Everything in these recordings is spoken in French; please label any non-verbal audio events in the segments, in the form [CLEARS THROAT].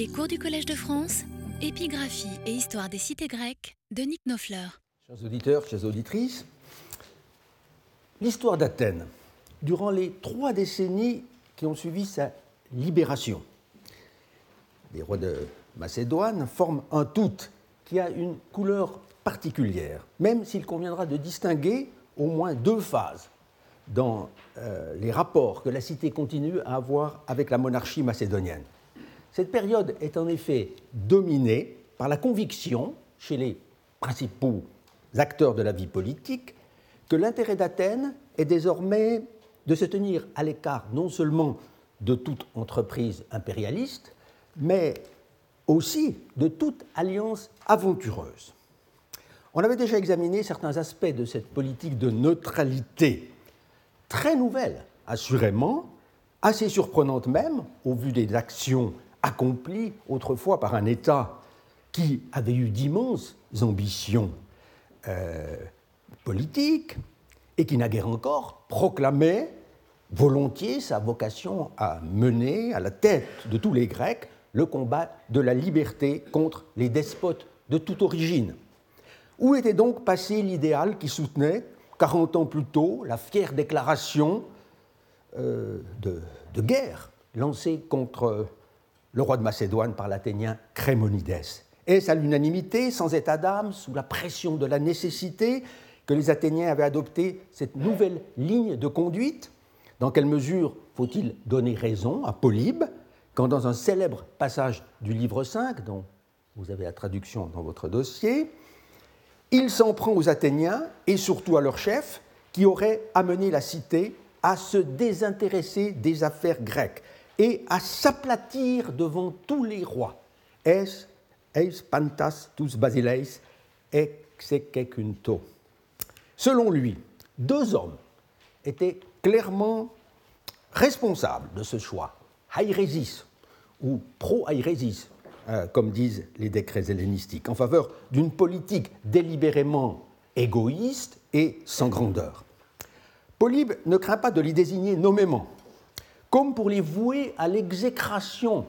Les cours du Collège de France, épigraphie et histoire des cités grecques de Nick Nofleur. Chers auditeurs, chères auditrices, l'histoire d'Athènes, durant les trois décennies qui ont suivi sa libération, les rois de Macédoine forment un tout qui a une couleur particulière, même s'il conviendra de distinguer au moins deux phases dans euh, les rapports que la cité continue à avoir avec la monarchie macédonienne. Cette période est en effet dominée par la conviction chez les principaux acteurs de la vie politique que l'intérêt d'Athènes est désormais de se tenir à l'écart non seulement de toute entreprise impérialiste, mais aussi de toute alliance aventureuse. On avait déjà examiné certains aspects de cette politique de neutralité, très nouvelle, assurément, assez surprenante même, au vu des actions accomplies autrefois par un État qui avait eu d'immenses ambitions euh, politiques et qui naguère encore proclamait volontiers sa vocation à mener à la tête de tous les Grecs le combat de la liberté contre les despotes de toute origine. Où était donc passé l'idéal qui soutenait, 40 ans plus tôt, la fière déclaration euh, de, guerre lancée contre le roi de Macédoine par l'Athénien Crémonides. Est-ce à l'unanimité, sans état d'âme, sous la pression de la nécessité, que les Athéniens avaient adopté cette nouvelle ligne de conduite? Dans quelle mesure faut-il donner raison à Polybe quand dans un célèbre passage du livre 5, dont vous avez la traduction dans votre dossier, il s'en prend aux Athéniens et surtout à leur chef qui aurait amené la cité à se désintéresser des affaires grecques? Et à s'aplatir devant tous les rois. Es, eis pantas tous basileis. Selon lui, deux hommes étaient clairement responsables de ce choix. Hairesis, ou pro-Hairesis, euh, comme disent les décrets hellénistiques, en faveur d'une politique délibérément égoïste et sans grandeur. Polybe ne craint pas de les désigner nommément, comme pour les vouer à l'exécration,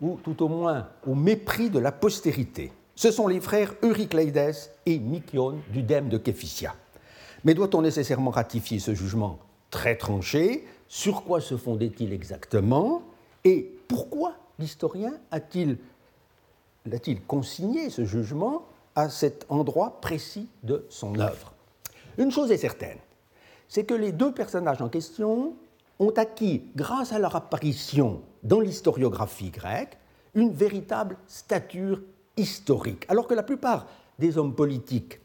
ou tout au moins au mépris de la postérité. Ce sont les frères Eurycleides et Mykion du dème de Képhysia. Mais doit-on nécessairement ratifier ce jugement très tranché? Sur quoi se fondait-il exactement? Et pourquoi l'historien a-t-il consigné ce jugement à cet endroit précis de son œuvre? Une chose est certaine, c'est que les deux personnages en question ont acquis, grâce à leur apparition dans l'historiographie grecque, une véritable stature historique, alors que la plupart des hommes politiques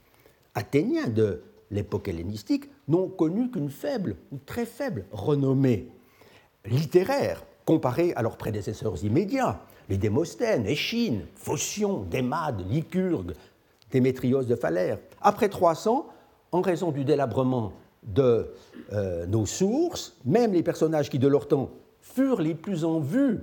athéniens de l'époque hellénistique n'ont connu qu'une faible ou très faible renommée littéraire comparée à leurs prédécesseurs immédiats, les Démosthènes, Échine, Phocion, Démade, Lycurgue, Démétrios de Phalère. Après 300, en raison du délabrement de euh, nos sources, même les personnages qui de leur temps furent les plus en vue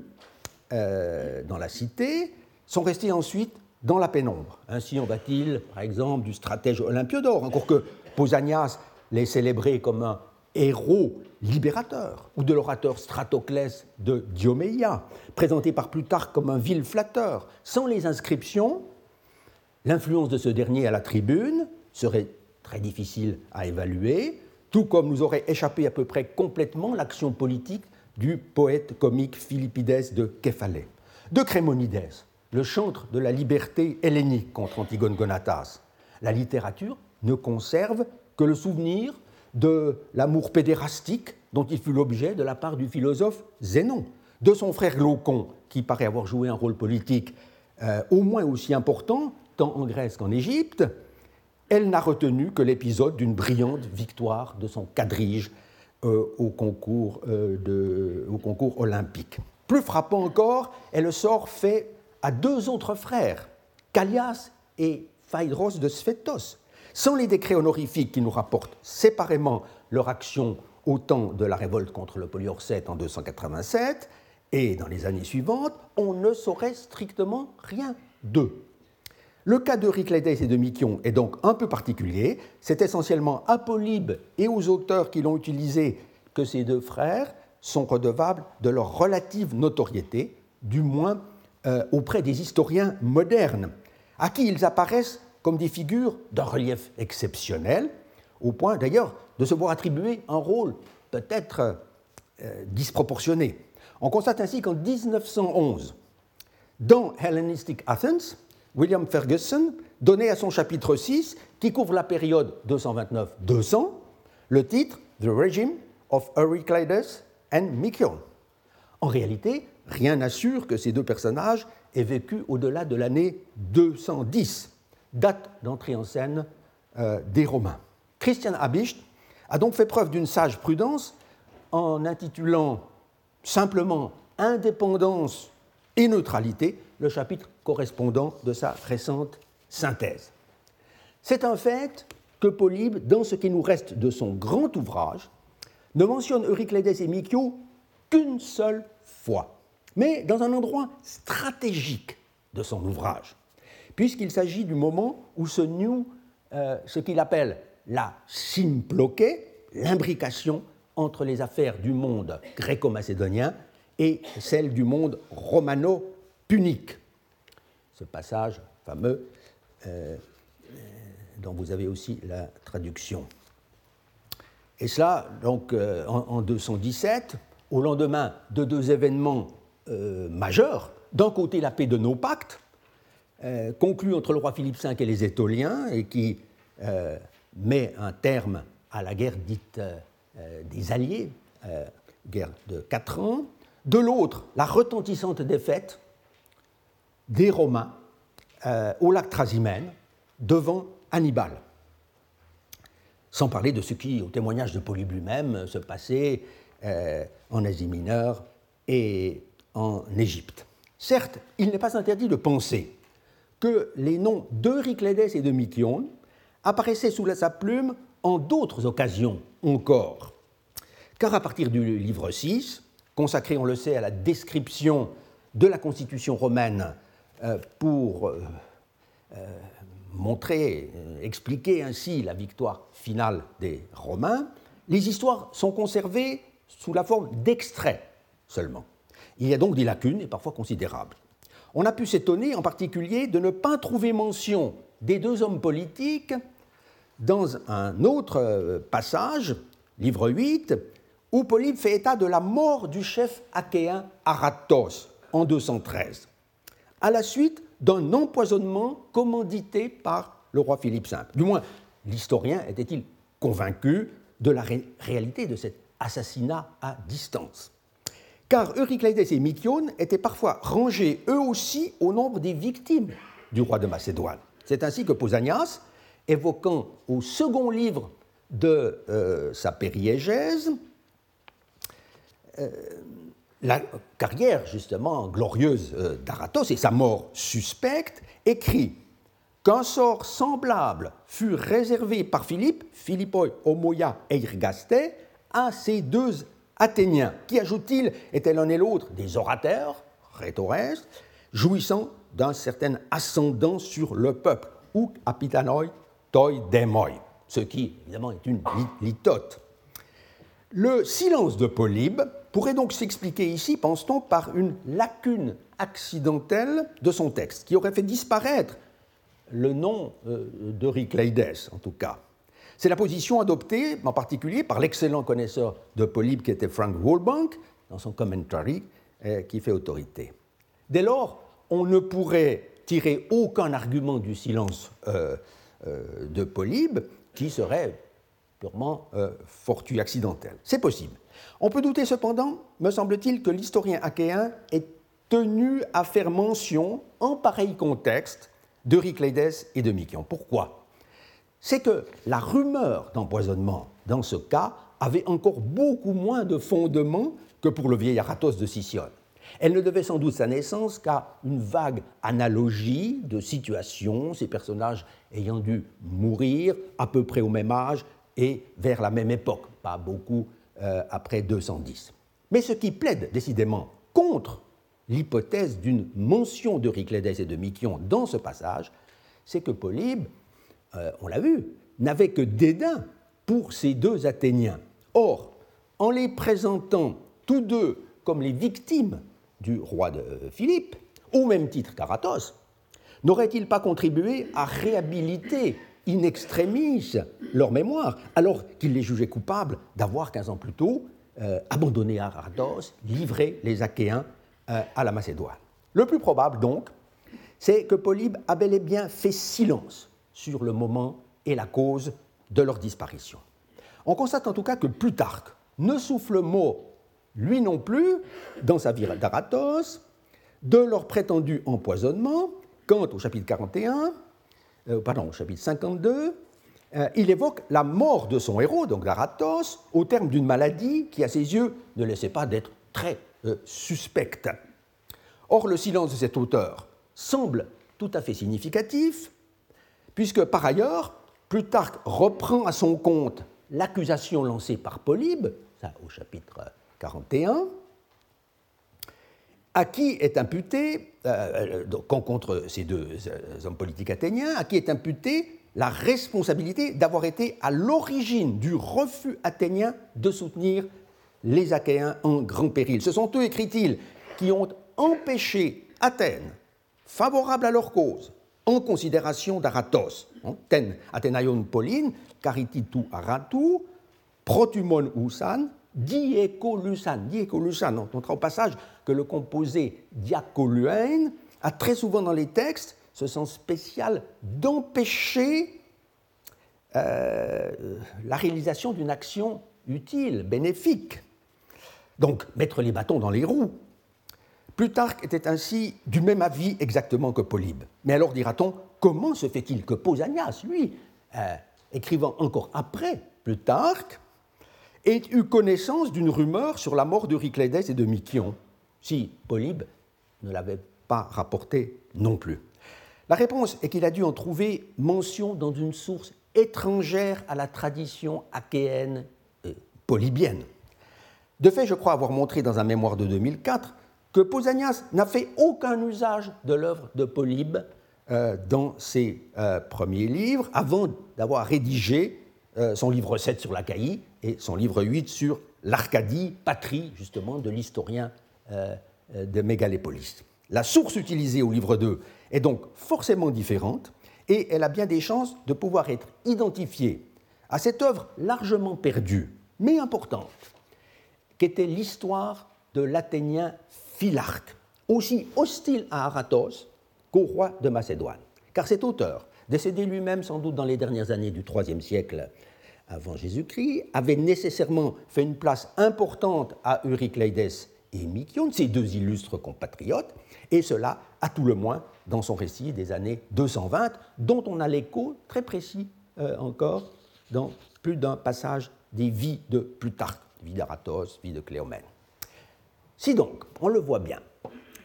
euh, dans la cité, sont restés ensuite dans la pénombre. Ainsi en va-t-il, par exemple, du stratège Olympiodore, encore que Pausanias l'ait célébré comme un héros libérateur, ou de l'orateur Stratoclès de Dioméia, présenté par Plutarque comme un vil flatteur. Sans les inscriptions, l'influence de ce dernier à la tribune serait très difficile à évaluer, tout comme nous aurait échappé à peu près complètement l'action politique du poète comique Philippides de Képhalée. De Crémonides, le chantre de la liberté hellénique contre Antigone Gonatas, la littérature ne conserve que le souvenir de l'amour pédérastique dont il fut l'objet de la part du philosophe Zénon, de son frère Glaucon, qui paraît avoir joué un rôle politique euh, au moins aussi important, tant en Grèce qu'en Égypte, elle n'a retenu que l'épisode d'une brillante victoire de son quadrige euh, au, concours, euh, au concours olympique. Plus frappant encore est le sort fait à deux autres frères, Callias et Phaedros de Sphétos. Sans les décrets honorifiques qui nous rapportent séparément leur action au temps de la révolte contre le Poliorcète en 287 et dans les années suivantes, on ne saurait strictement rien d'eux. Le cas de Riclédès et de Mykion est donc un peu particulier. C'est essentiellement à Polybe et aux auteurs qui l'ont utilisé que ces deux frères sont redevables de leur relative notoriété, du moins euh, auprès des historiens modernes, à qui ils apparaissent comme des figures d'un relief exceptionnel, au point d'ailleurs de se voir attribuer un rôle peut-être euh, disproportionné. On constate ainsi qu'en 1911, dans Hellenistic Athens, William Ferguson donnait à son chapitre 6, qui couvre la période 229-200, le titre The Regime of Euryclides and Mykion. En réalité, rien n'assure que ces deux personnages aient vécu au-delà de l'année 210, date d'entrée en scène euh, des Romains. Christian Habicht a donc fait preuve d'une sage prudence en intitulant simplement Indépendance et neutralité le chapitre correspondant de sa récente synthèse. C'est un fait que Polybe, dans ce qui nous reste de son grand ouvrage, ne mentionne Euryclédès et Mykio qu'une seule fois, mais dans un endroit stratégique de son ouvrage, puisqu'il s'agit du moment où se noue euh, ce qu'il appelle la symploquée, l'imbrication entre les affaires du monde gréco-macédonien et celles du monde romano-punique. Ce passage fameux euh, dont vous avez aussi la traduction. Et cela, donc, euh, en, 217, au lendemain de deux événements euh, majeurs, d'un côté la paix de nos pactes, conclue entre le roi Philippe V et les Étoliens, et qui met un terme à la guerre dite des Alliés, guerre de quatre ans, de l'autre, la retentissante défaite des Romains au lac Trasimène devant Hannibal. Sans parler de ce qui, au témoignage de Polybe lui-même, se passait euh, en Asie mineure et en Égypte. Certes, il n'est pas interdit de penser que les noms d'Euryclédès et de Mykion apparaissaient sous sa plume en d'autres occasions encore. Car à partir du livre 6, consacré, on le sait, à la description de la constitution romaine euh, pour euh, montrer, euh, expliquer ainsi la victoire finale des Romains, les histoires sont conservées sous la forme d'extraits seulement. Il y a donc des lacunes, et parfois considérables. On a pu s'étonner en particulier de ne pas trouver mention des deux hommes politiques dans un autre euh, passage, livre 8, où Polybe fait état de la mort du chef achéen Aratos en 213, à la suite d'un empoisonnement commandité par le roi Philippe V. Du moins, l'historien était-il convaincu de la réalité de cet assassinat à distance Car Euryclédès et Mykione étaient parfois rangés eux aussi au nombre des victimes du roi de Macédoine. C'est ainsi que Pausanias, évoquant au second livre de euh, sa périégèse, euh, la carrière justement glorieuse euh, d'Aratos et sa mort suspecte, écrit qu'un sort semblable fut réservé par Philippe, Philippoi Homoia Eirgaste, à ces deux Athéniens, qui, ajoute-t-il, étaient l'un et l'autre des orateurs, rhétores, jouissant d'un certain ascendant sur le peuple, ou apitanoi toi demoi, ce qui, évidemment, est une litote. Le silence de Polybe pourrait donc s'expliquer ici, pense-t-on, par une lacune accidentelle de son texte, qui aurait fait disparaître le nom euh, d'Eurycleides, en tout cas. C'est la position adoptée en particulier par l'excellent connaisseur de Polybe qui était Frank Woolbank dans son commentary euh, qui fait autorité. Dès lors, on ne pourrait tirer aucun argument du silence euh, de Polybe qui serait purement fortuit accidentel. C'est possible. On peut douter cependant, me semble-t-il, que l'historien achéen est tenu à faire mention, en pareil contexte, d'Euryclédès et de Mykion. Pourquoi? C'est que la rumeur d'empoisonnement, dans ce cas, avait encore beaucoup moins de fondement que pour le vieil Aratos de Sicyone. Elle ne devait sans doute sa naissance qu'à une vague analogie de situations, ces personnages ayant dû mourir à peu près au même âge et vers la même époque, pas beaucoup euh, après 210. Mais ce qui plaide décidément contre l'hypothèse d'une mention d'Euryclédès et de Mykion dans ce passage, c'est que Polybe, euh, on l'a vu, n'avait que dédain pour ces deux Athéniens. Or, en les présentant tous deux comme les victimes du roi de Philippe, au même titre qu'Aratos, n'aurait-il pas contribué à réhabiliter in extremis leur mémoire, alors qu'il les jugeait coupables d'avoir, 15 ans plus tôt, euh, abandonné Aratos, livré les Achéens euh, à la Macédoine Le plus probable, donc, c'est que Polybe a bel et bien fait silence sur le moment et la cause de leur disparition. On constate en tout cas que Plutarque ne souffle mot, lui non plus, dans sa vie d'Aratos, de leur prétendu empoisonnement, quant au chapitre 41, euh, pardon, au chapitre 52, euh, il évoque la mort de son héros, donc d'Aratos, au terme d'une maladie qui, à ses yeux, ne laissait pas d'être très euh, suspecte. Or, le silence de cet auteur semble tout à fait significatif, puisque par ailleurs, Plutarque reprend à son compte l'accusation lancée par Polybe, ça au chapitre 41, à qui est imputé, euh, euh contre ces deux euh, hommes politiques athéniens, à qui est imputé la responsabilité d'avoir été à l'origine du refus athénien de soutenir les Achéens en grand péril. Ce sont eux, écrit-il, qui ont empêché Athènes, favorable à leur cause, en considération d'Aratos, hein, ten Athénaïon Pauline, carititu aratu, protumon usan, diécolusan. Diécolusan, on notera au passage que le composé diacoluène a très souvent dans les textes ce sens spécial d'empêcher euh, la réalisation d'une action utile, bénéfique. Donc, mettre les bâtons dans les roues. Plutarque était ainsi du même avis exactement que Polybe. Mais alors dira-t-on, comment se fait-il que Pausanias, lui, euh, écrivant encore après Plutarque, ait eu connaissance d'une rumeur sur la mort d'Euriclédès et de Mykion, si Polybe ne l'avait pas rapporté non plus La réponse est qu'il a dû en trouver mention dans une source étrangère à la tradition achéenne et polybienne. De fait, je crois avoir montré dans un mémoire de 2004 que Pausanias n'a fait aucun usage de l'œuvre de Polybe euh, dans ses euh, premiers livres, avant d'avoir rédigé euh, son livre 7 sur l'Achaïe et son livre 8 sur l'Arcadie, patrie justement de l'historien de Mégalépolis. La source utilisée au livre 2 est donc forcément différente et elle a bien des chances de pouvoir être identifiée à cette œuvre largement perdue, mais importante, qu'était l'histoire de l'Athénien Philarque, aussi hostile à Aratos qu'au roi de Macédoine. Car cet auteur, décédé lui-même sans doute dans les dernières années du IIIe siècle avant Jésus-Christ, avait nécessairement fait une place importante à Eurycleides et Mykion, ses deux illustres compatriotes, et cela à tout le moins dans son récit des années 220, dont on a l'écho très précis euh, encore dans plus d'un passage des vies de Plutarque, vie d'Aratos, vie de Cléomène. Si donc, on le voit bien,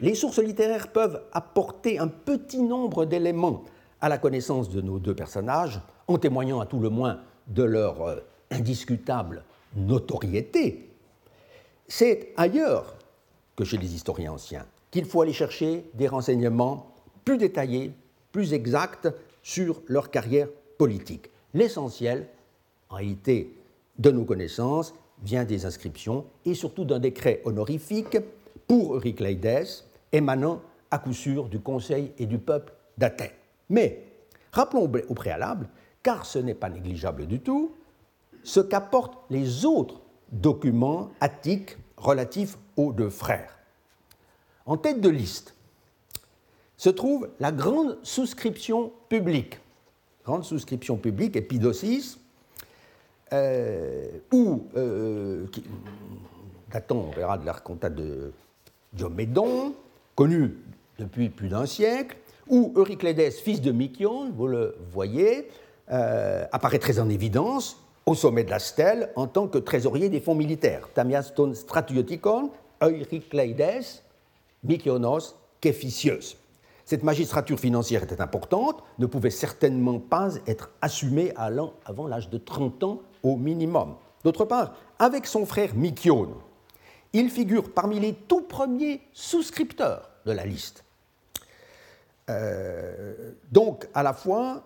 les sources littéraires peuvent apporter un petit nombre d'éléments à la connaissance de nos deux personnages, en témoignant à tout le moins de leur euh, indiscutable notoriété, c'est ailleurs que chez les historiens anciens qu'il faut aller chercher des renseignements plus détaillés, plus exacts sur leur carrière politique. L'essentiel, en réalité, de nos connaissances vient des inscriptions et surtout d'un décret honorifique pour Eurycleides, émanant à coup sûr du Conseil et du peuple d'Athènes. Mais rappelons au préalable, car ce n'est pas négligeable du tout, ce qu'apportent les autres documents attiques relatifs aux deux frères. En tête de liste se trouve la grande souscription publique, grande souscription publique, Épidosis, euh, ou, euh, on verra, de l'arcontat de Diomédon, connu depuis plus d'un siècle, où Euryclédès, fils de Mykion, vous le voyez, euh, apparaît très en évidence au sommet de la stèle en tant que trésorier des fonds militaires. Tamiaston stratiotikon, Eurycleides, Mykionos, Képhysios. Cette magistrature financière était importante, ne pouvait certainement pas être assumée avant l'âge de 30 ans au minimum. D'autre part, avec son frère Mykione, il figure parmi les tout premiers souscripteurs de la liste. Euh, donc, à la fois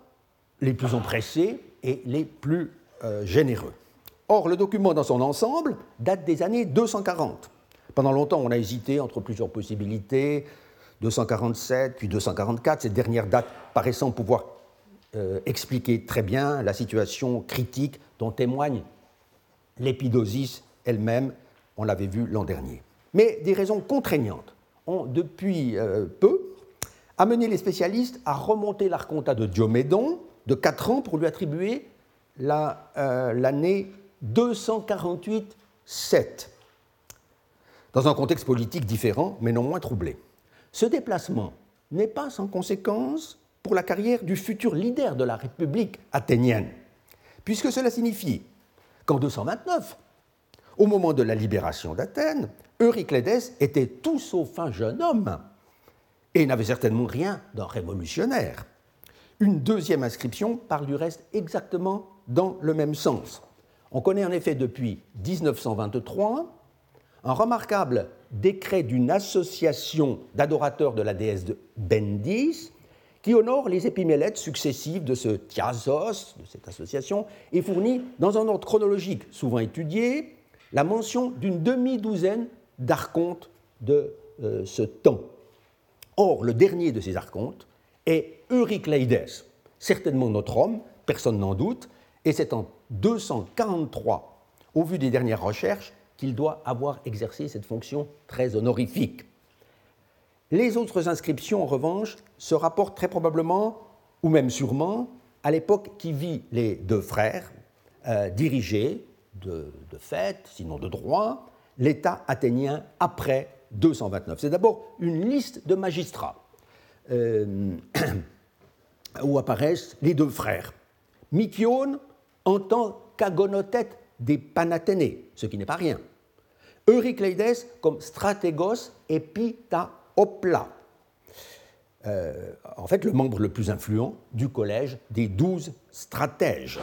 les plus empressés et les plus euh, généreux. Or, le document dans son ensemble date des années 240. Pendant longtemps, on a hésité entre plusieurs possibilités 247, puis 244, cette dernière date paraissant pouvoir euh, expliquer très bien la situation critique dont témoigne l'épidosis elle-même, on l'avait vu l'an dernier. Mais des raisons contraignantes ont depuis peu amené les spécialistes à remonter l'arconta de Diomédon de 4 ans pour lui attribuer euh, l'année 248-7, dans un contexte politique différent, mais non moins troublé. Ce déplacement n'est pas sans conséquence pour la carrière du futur leader de la République athénienne, puisque cela signifie qu'en 229, au moment de la libération d'Athènes, Euryclédès était tout sauf un jeune homme et n'avait certainement rien d'un révolutionnaire. Une deuxième inscription parle du reste exactement dans le même sens. On connaît en effet depuis 1923 un remarquable décret d'une association d'adorateurs de la déesse de Bendis qui honore les épimélètes successives de ce Thiasos, de cette association, et fournit, dans un ordre chronologique souvent étudié, la mention d'une demi-douzaine d'archontes de euh, ce temps. Or, le dernier de ces archontes est Eurycleides, certainement notre homme, personne n'en doute, et c'est en 243, au vu des dernières recherches, qu'il doit avoir exercé cette fonction très honorifique. Les autres inscriptions, en revanche, se rapportent très probablement, ou même sûrement, à l'époque qui vit les deux frères euh, diriger de, fait, sinon de droit, l'État athénien après 229. C'est d'abord une liste de magistrats euh, [CLEARS THROAT] où apparaissent les deux frères. Mykione en tant qu'agonotète des Panathénées, ce qui n'est pas rien. Eurycleides comme stratégos epitaopla, euh, en fait le membre le plus influent du collège des douze stratèges.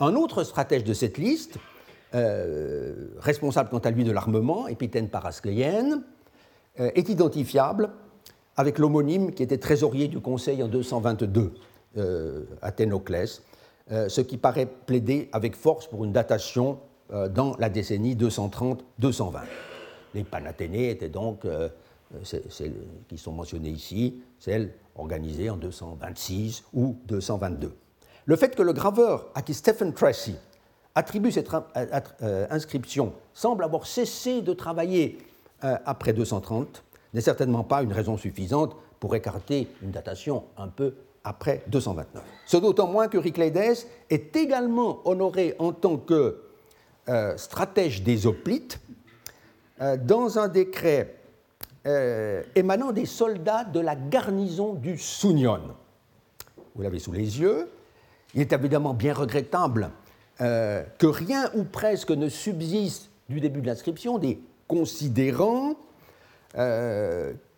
Un autre stratège de cette liste, euh, responsable quant à lui de l'armement, Épithène Parascléenne, euh, est identifiable avec l'homonyme qui était trésorier du Conseil en 222, euh, Athénoclès, euh, ce qui paraît plaider avec force pour une datation euh, dans la décennie 230-220. Les Panathénées étaient donc, celles qui sont mentionnées ici, celles organisées en 226 ou 222. Le fait que le graveur à qui Stephen Tracy attribue cette inscription semble avoir cessé de travailler après 230 n'est certainement pas une raison suffisante pour écarter une datation un peu après 229. Ce d'autant moins que est également honoré en tant que euh, stratège des hoplites euh, dans un décret euh, émanant des soldats de la garnison du Sounion. Vous l'avez sous les yeux. Il est évidemment bien regrettable que rien ou presque ne subsiste du début de l'inscription des considérants,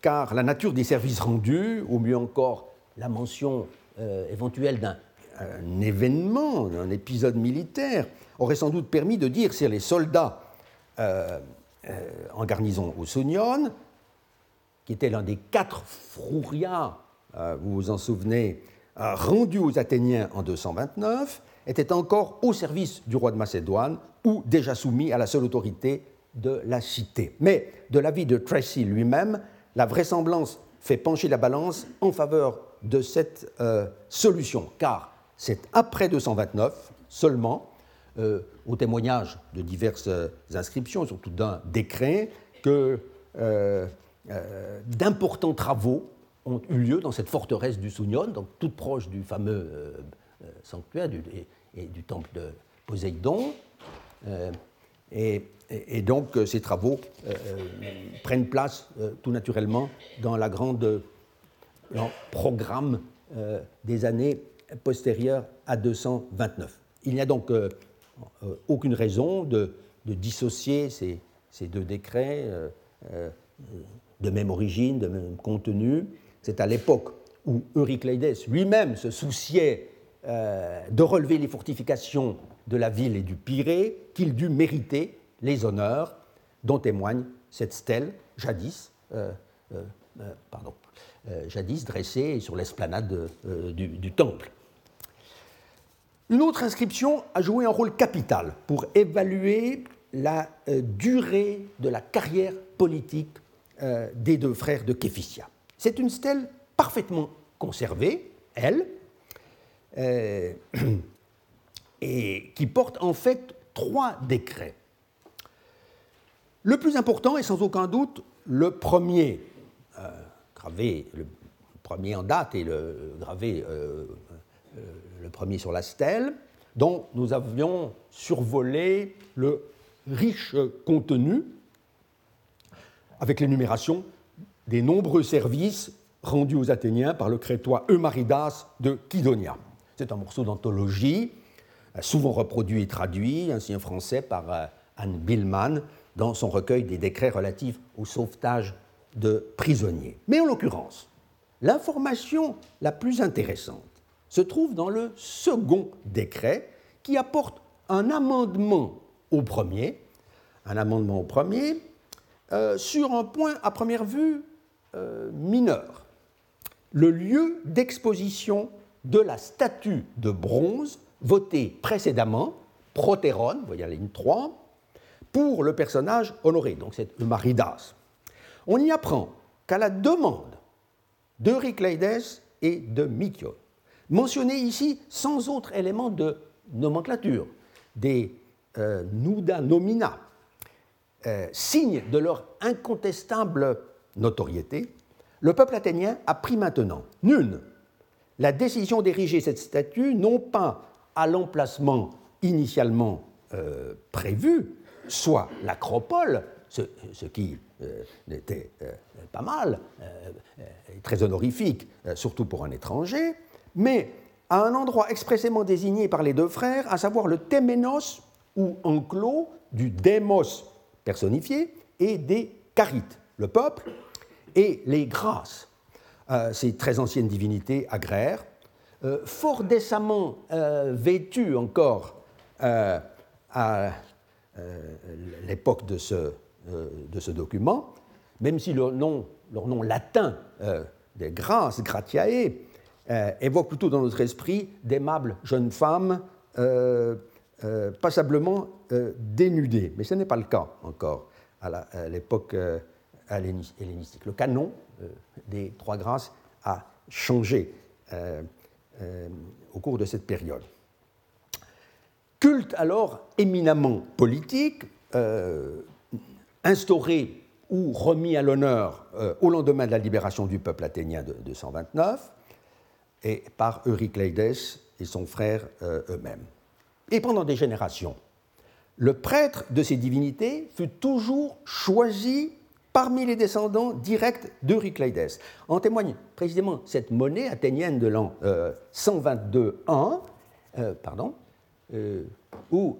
car la nature des services rendus, ou mieux encore la mention euh, éventuelle d'un événement, d'un épisode militaire, aurait sans doute permis de dire si les soldats euh, euh, en garnison au Sounion, qui était l'un des quatre frourias, vous vous en souvenez, rendus aux Athéniens en 229, étaient encore au service du roi de Macédoine ou déjà soumis à la seule autorité de la cité. Mais de l'avis de Tracy lui-même, la vraisemblance fait pencher la balance en faveur de cette euh, solution, car c'est après 229 seulement, euh, au témoignage de diverses euh, inscriptions, surtout d'un décret, que d'importants travaux ont eu lieu dans cette forteresse du Sounion, donc toute proche du fameux sanctuaire et, du temple de Poséidon. Et, donc ces travaux prennent place tout naturellement dans la grande programme euh, des années postérieures à 229. Il n'y a donc euh, euh, aucune raison de, dissocier ces, deux décrets de même origine, de même contenu. C'est à l'époque où Eurycleides lui-même se souciait de relever les fortifications de la ville et du Pirée qu'il dut mériter les honneurs dont témoigne cette stèle, jadis, pardon, euh, jadis dressée sur l'esplanade euh, du, temple. Une autre inscription a joué un rôle capital pour évaluer la euh, durée de la carrière politique des deux frères de Képhysia. C'est une stèle parfaitement conservée, elle, euh, [CLEARS THROAT] et qui porte en fait trois décrets. Le plus important est sans aucun doute le premier, euh, gravé, le premier en date et le gravé euh, le premier sur la stèle, dont nous avions survolé le riche contenu avec l'énumération des nombreux services rendus aux Athéniens par le crétois Eumaridas de Kydonia. C'est un morceau d'anthologie, souvent reproduit et traduit, ainsi en français par euh, Anne Billman dans son recueil des décrets relatifs au sauvetage de prisonniers. Mais en l'occurrence, l'information la plus intéressante se trouve dans le second décret qui apporte un amendement au premier, un amendement au premier, euh, sur un point à première vue euh, mineur, le lieu d'exposition de la statue de bronze votée précédemment, Protérone, vous voyez la ligne 3, pour le personnage honoré, donc c'est Eumaridas. On y apprend qu'à la demande d'Euricleides et de Mykion, mentionnés ici sans autre élément de nomenclature, des euh, nuda nomina, euh, signe de leur incontestable notoriété, le peuple athénien a pris maintenant, nune, la décision d'ériger cette statue non pas à l'emplacement initialement euh, prévu, soit l'acropole, ce, qui euh, était pas mal, très honorifique, surtout pour un étranger, mais à un endroit expressément désigné par les deux frères, à savoir le Téménos ou enclos du démos personnifié et des carites, le peuple, et les grâces, euh, ces très anciennes divinités agraires, euh, fort décemment euh, vêtues encore à l'époque de ce, document, même si leur nom, leur nom latin des grâces, gratiae, euh, évoque plutôt dans notre esprit d'aimables jeunes femmes euh, euh, passablement dénudées. Mais ce n'est pas le cas encore à l'époque hellénistique. Le canon des Trois Grâces a changé au cours de cette période. Culte alors éminemment politique, instauré ou remis à l'honneur au lendemain de la libération du peuple athénien de 229, et par Eurycleides et son frère euh, eux-mêmes. Et pendant des générations, le prêtre de ces divinités fut toujours choisi parmi les descendants directs d'Eurycleides. En témoigne précisément cette monnaie athénienne de l'an 122 euh, 1, euh, pardon, où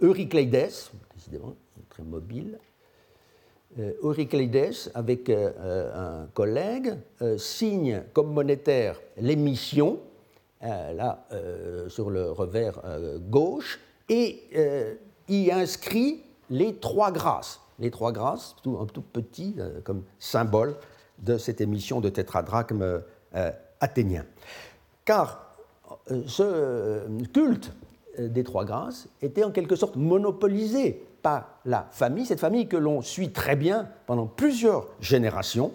Eurycleides, décidément très mobile, euh, avec euh, euh, un collègue, signe comme monétaire l'émission, là, sur le revers gauche, et y inscrit les trois grâces. Les trois grâces, tout, un tout petit comme symbole de cette émission de tétradrachme athénien. Car ce culte des trois grâces était en quelque sorte monopolisé par la famille, cette famille que l'on suit très bien pendant plusieurs générations.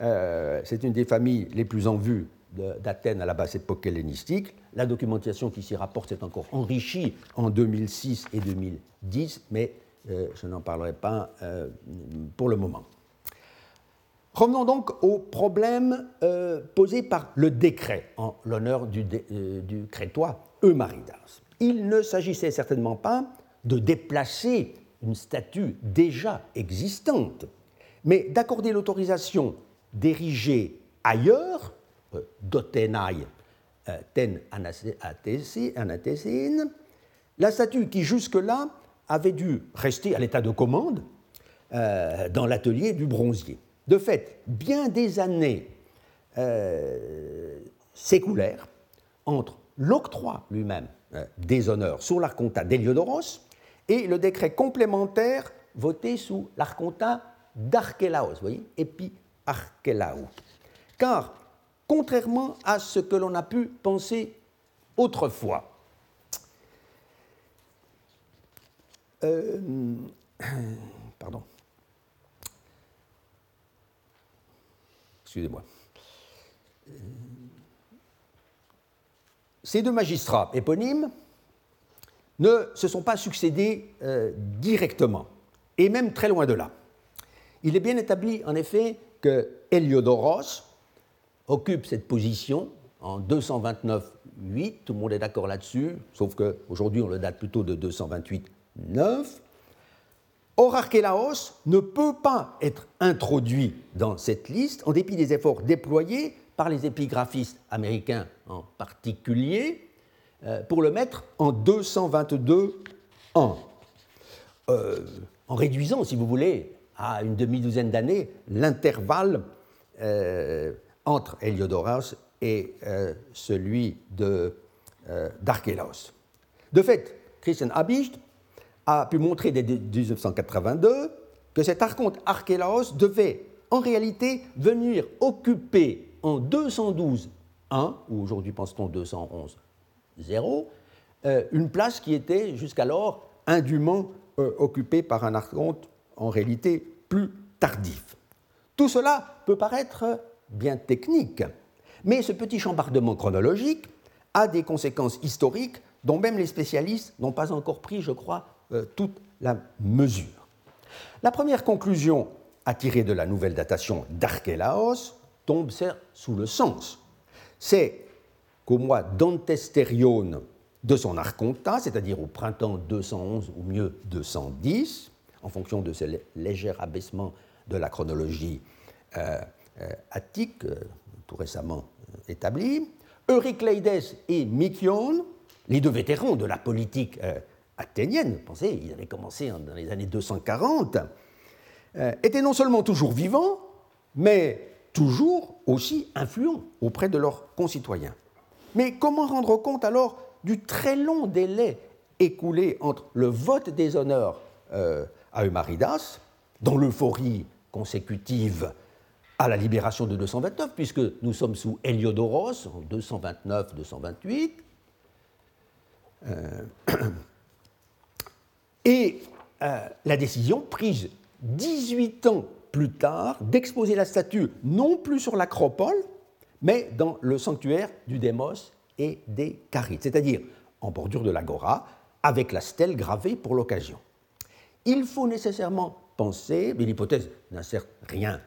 Euh, c'est une des familles les plus en vue d'Athènes à la basse époque hellénistique. La documentation qui s'y rapporte s'est encore enrichie en 2006 et 2010, mais euh, je n'en parlerai pas euh, pour le moment. Revenons donc au problème posé par le décret en l'honneur du, crétois Eumaridas. Il ne s'agissait certainement pas de déplacer une statue déjà existante, mais d'accorder l'autorisation d'ériger ailleurs, euh, dotenai euh, ten la statue qui jusque-là avait dû rester à l'état de commande euh, dans l'atelier du bronzier. De fait, bien des années s'écoulèrent entre l'octroi lui-même des honneurs sur l'arconta d'Héliodoros et le décret complémentaire voté sous l'archontat d'Archélaos, vous voyez, Epi-Archélaos. Car, contrairement à ce que l'on a pu penser autrefois, Euh, [CLEARS THROAT] pardon. Excusez-moi. Ces deux magistrats éponymes ne se sont pas succédés euh, directement, et même très loin de là. Il est bien établi, en effet, que Héliodoros occupe cette position en 229-8, tout le monde est d'accord là-dessus, sauf qu'aujourd'hui on le date plutôt de 228 9, Orarkelaos ne peut pas être introduit dans cette liste en dépit des efforts déployés par les épigraphistes américains en particulier euh, pour le mettre en 222 ans, euh, en réduisant, si vous voulez, à une demi-douzaine d'années l'intervalle euh, entre Héliodoros et celui de, d'Archélaos. De fait, Christian Habicht a pu montrer dès 1982 que cet archonte Archélaos devait en réalité venir occuper en 212 1, ou aujourd'hui pense-t-on 211 0, euh, une place qui était jusqu'alors indûment euh, occupée par un archonte en réalité plus tardif. Tout cela peut paraître bien technique, mais ce petit chambardement chronologique a des conséquences historiques dont même les spécialistes n'ont pas encore pris, je crois, euh, toute la mesure. La première conclusion à tirer de la nouvelle datation d'Archélaos tombe sous le sens. C'est qu'au mois d'Antesterion de son archontat, c'est-à-dire au printemps 211 ou mieux 210, en fonction de ce léger abaissement de la chronologie euh, euh, attique, tout récemment établie, Eurycleides et Mykion, les deux vétérans de la politique athénienne, pensez, ils avaient commencé dans les années 240, étaient non seulement toujours vivants, mais toujours aussi influents auprès de leurs concitoyens. Mais comment rendre compte alors du très long délai écoulé entre le vote des honneurs euh, à Eumaridas, dans l'euphorie consécutive à la libération de 229, puisque nous sommes sous Héliodoros en 229-228, euh, et euh, la décision prise 18 ans plus tard d'exposer la statue non plus sur l'acropole, mais dans le sanctuaire du Démos et des Carites, c'est-à-dire en bordure de l'agora, avec la stèle gravée pour l'occasion. Il faut nécessairement penser, mais l'hypothèse certes rien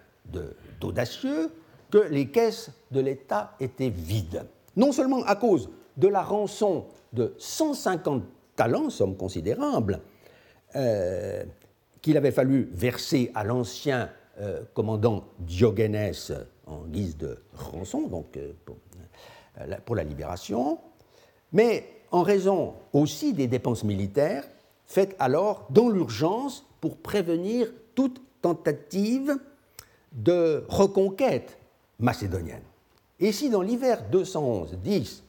d'audacieux, que les caisses de l'État étaient vides. Non seulement à cause de la rançon de 150 talents, somme considérable, euh, qu'il avait fallu verser à l'ancien euh, commandant Diogènes en guise de rançon, donc euh, euh, pour, la libération, mais en raison aussi des dépenses militaires faites alors dans l'urgence pour prévenir toute tentative de reconquête macédonienne. Et si dans l'hiver 211-10,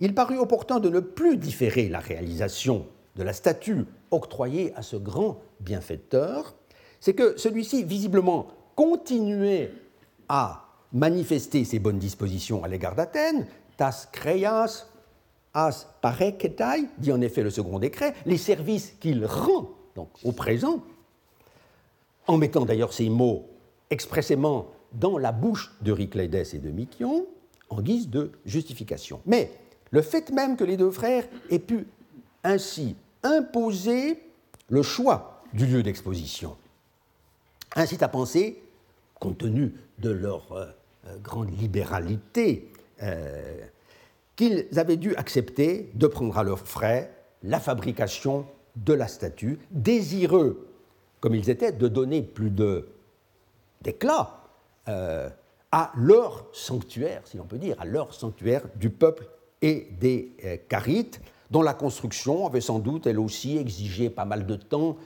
il parut opportun de ne plus différer la réalisation de la statue octroyée à ce grand bienfaiteur, c'est que celui-ci, visiblement, continuait à manifester ses bonnes dispositions à l'égard d'Athènes, tas creas as pareketai, dit en effet le second décret, les services qu'il rend donc, au présent, en mettant d'ailleurs ces mots expressément dans la bouche d'Euryclédès et de Mykion, en guise de justification. Mais le fait même que les deux frères aient pu ainsi imposer le choix du lieu d'exposition. Incite à penser, compte tenu de leur euh, euh, grande libéralité, euh, qu'ils avaient dû accepter de prendre à leurs frais la fabrication de la statue, désireux, comme ils étaient, de donner plus d'éclat à leur sanctuaire, si l'on peut dire, à leur sanctuaire du peuple et des Carites, dont la construction avait sans doute, elle aussi, exigé pas mal de temps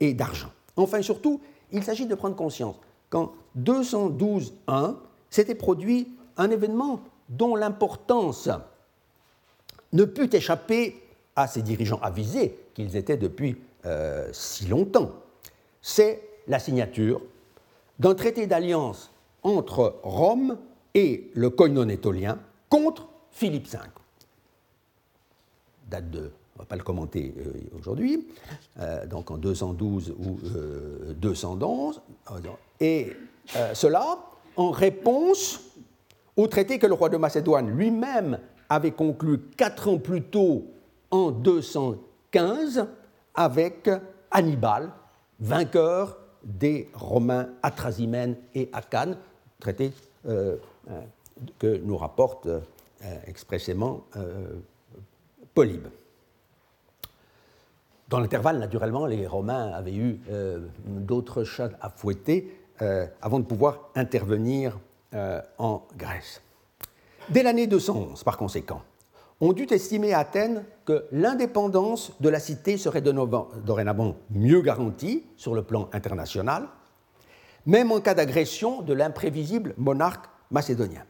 et d'argent. Enfin, surtout, il s'agit de prendre conscience qu'en 212.1 s'était produit un événement dont l'importance ne put échapper à ces dirigeants avisés qu'ils étaient depuis euh, si longtemps. C'est la signature d'un traité d'alliance entre Rome et le koinon étolien contre Philippe V. Date de on ne va pas le commenter euh, aujourd'hui, euh, donc en 212 ou 211. Euh, et cela en réponse au traité que le roi de Macédoine lui-même avait conclu quatre ans plus tôt, en 215, avec Hannibal, vainqueur des Romains à Trasimène et à Cannes, traité que nous rapporte expressément Polybe. Dans l'intervalle, naturellement, les Romains avaient eu d'autres chats à fouetter avant de pouvoir intervenir en Grèce. Dès l'année 211, par conséquent, on dut estimer à Athènes que l'indépendance de la cité serait dorénavant mieux garantie sur le plan international, même en cas d'agression de l'imprévisible monarque macédonien.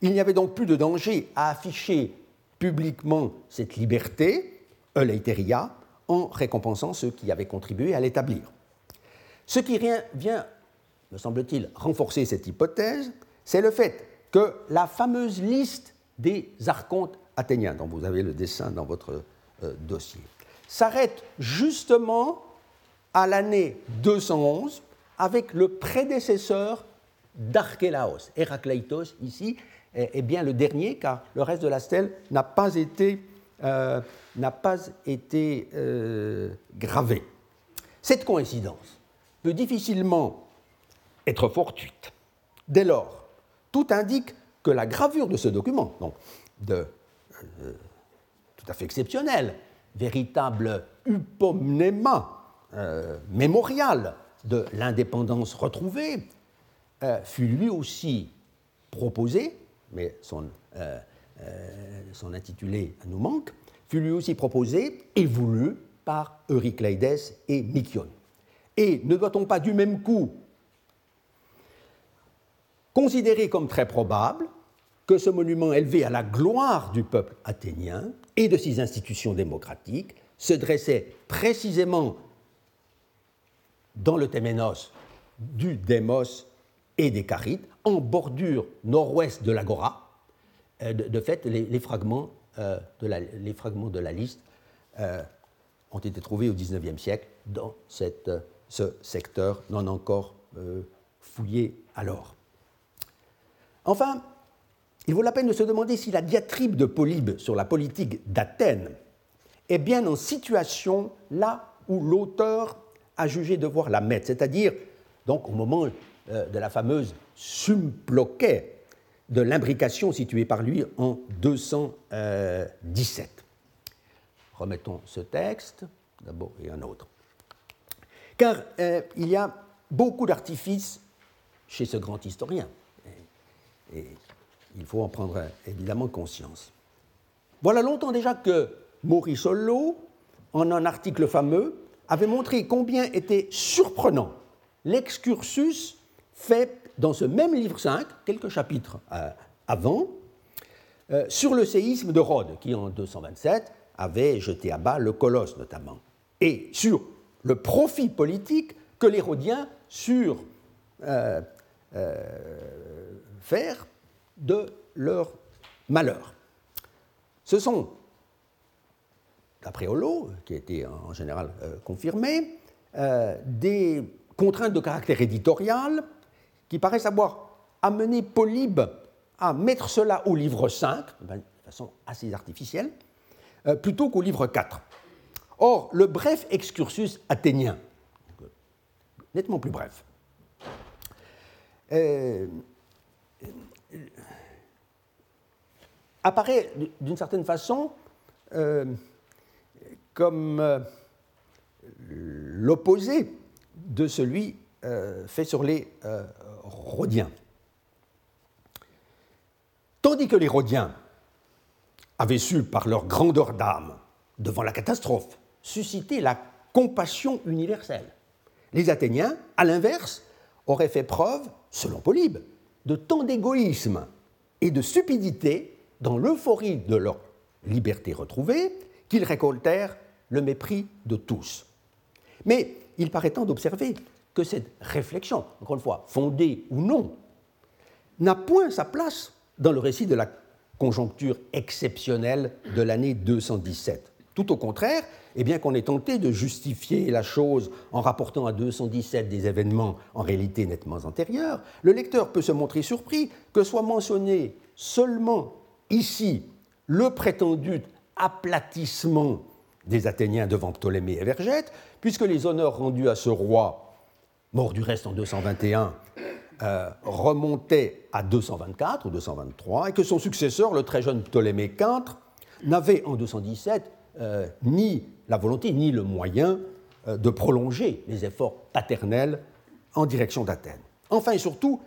Il n'y avait donc plus de danger à afficher publiquement cette liberté, euleiteria, en récompensant ceux qui avaient contribué à l'établir. Ce qui vient, me semble-t-il, renforcer cette hypothèse, c'est le fait que la fameuse liste des archontes athéniens, dont vous avez le dessin dans votre euh, dossier, s'arrête justement à l'année 211 avec le prédécesseur d'Archélaos. Héracleitos, ici, est, bien le dernier, car le reste de la stèle n'a pas été, euh, euh, gravé. Cette coïncidence peut difficilement être fortuite. Dès lors, tout indique que la gravure de ce document, donc de, euh, tout à fait exceptionnel, véritable upomnéma mémorial de l'indépendance retrouvée, fut lui aussi proposé, mais son, euh, euh, son, intitulé nous manque, fut lui aussi proposé et voulu par Eurycleides et Mykion. Et ne doit-on pas du même coup considérer comme très probable que ce monument élevé à la gloire du peuple athénien et de ses institutions démocratiques se dressait précisément dans le Téménos du Démos et des Carites, en bordure nord-ouest de l'Agora. Euh, de, fait, les, fragments, euh, de la, les, fragments, de la, liste euh, ont été trouvés au XIXe siècle dans ce secteur non encore fouillé alors. Enfin, il vaut la peine de se demander si la diatribe de Polybe sur la politique d'Athènes est bien en situation là où l'auteur a jugé devoir la mettre, c'est-à-dire donc au moment de la fameuse Sumploquet de l'imbrication située par lui en 217. Remettons ce texte, d'abord et un autre. Car euh, il y a beaucoup d'artifices chez ce grand historien, et, il faut en prendre évidemment conscience. Voilà longtemps déjà que Morisolo, en un article fameux, avait montré combien était surprenant l'excursus fait dans ce même livre 5, quelques chapitres euh, avant, euh, sur le séisme de Rhodes, qui en 227 avait jeté à bas le colosse notamment, et sur le profit politique que les Rhodiens surent euh, faire de leur malheur. Ce sont, d'après Holo, qui a été en général confirmé, des contraintes de caractère éditorial qui paraissent avoir amené Polybe à mettre cela au livre 5, de façon assez artificielle, euh, plutôt qu'au livre 4. Or, le bref excursus athénien, nettement plus bref, euh, apparaît d'une certaine façon euh, comme l'opposé de celui fait sur les Rhodiens. Tandis que les Rhodiens avaient su, par leur grandeur d'âme, devant la catastrophe, susciter la compassion universelle, les Athéniens, à l'inverse, auraient fait preuve, selon Polybe, de tant d'égoïsme et de stupidité dans l'euphorie de leur liberté retrouvée qu'ils récoltèrent le mépris de tous. Mais il paraît temps d'observer cette réflexion, encore une fois, fondée ou non, n'a point sa place dans le récit de la conjoncture exceptionnelle de l'année 217. Tout au contraire, et bien qu'on ait tenté de justifier la chose en rapportant à 217 des événements en réalité nettement antérieurs, le lecteur peut se montrer surpris que soit mentionné seulement ici le prétendu aplatissement des Athéniens devant Ptolémée et Vergète, puisque les honneurs rendus à ce roi, mort du reste en 221, euh, remontaient à 224 ou 223, et que son successeur, le très jeune Ptolémée IV, n'avait en 217 euh, ni la volonté ni le moyen euh, de prolonger les efforts paternels en direction d'Athènes. Enfin et surtout,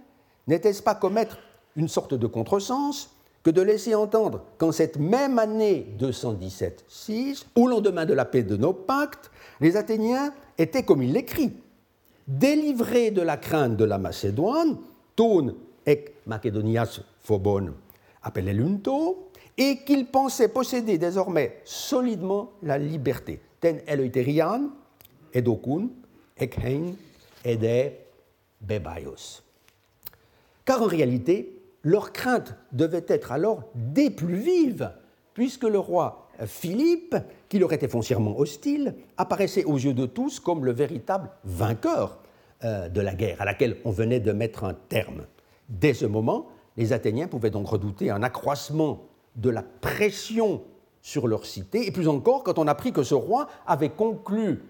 n'était-ce pas commettre une sorte de contresens que de laisser entendre qu'en cette même année 217-6, au lendemain de la paix de nos pactes, les Athéniens étaient, comme il l'écrit, délivrés de la crainte de la Macédoine, ton ec Macedonias phobon appelelunto, et qu'ils pensaient posséder désormais solidement la liberté. Ten eloiterian, edokun, ekhein, ede, bebaios. Car en réalité, leur crainte devait être alors des plus vives, puisque le roi Philippe, qui leur était foncièrement hostile, apparaissait aux yeux de tous comme le véritable vainqueur euh, de la guerre à laquelle on venait de mettre un terme. Dès ce moment, les Athéniens pouvaient donc redouter un accroissement de la pression sur leur cité, et plus encore quand on apprit que ce roi avait conclu,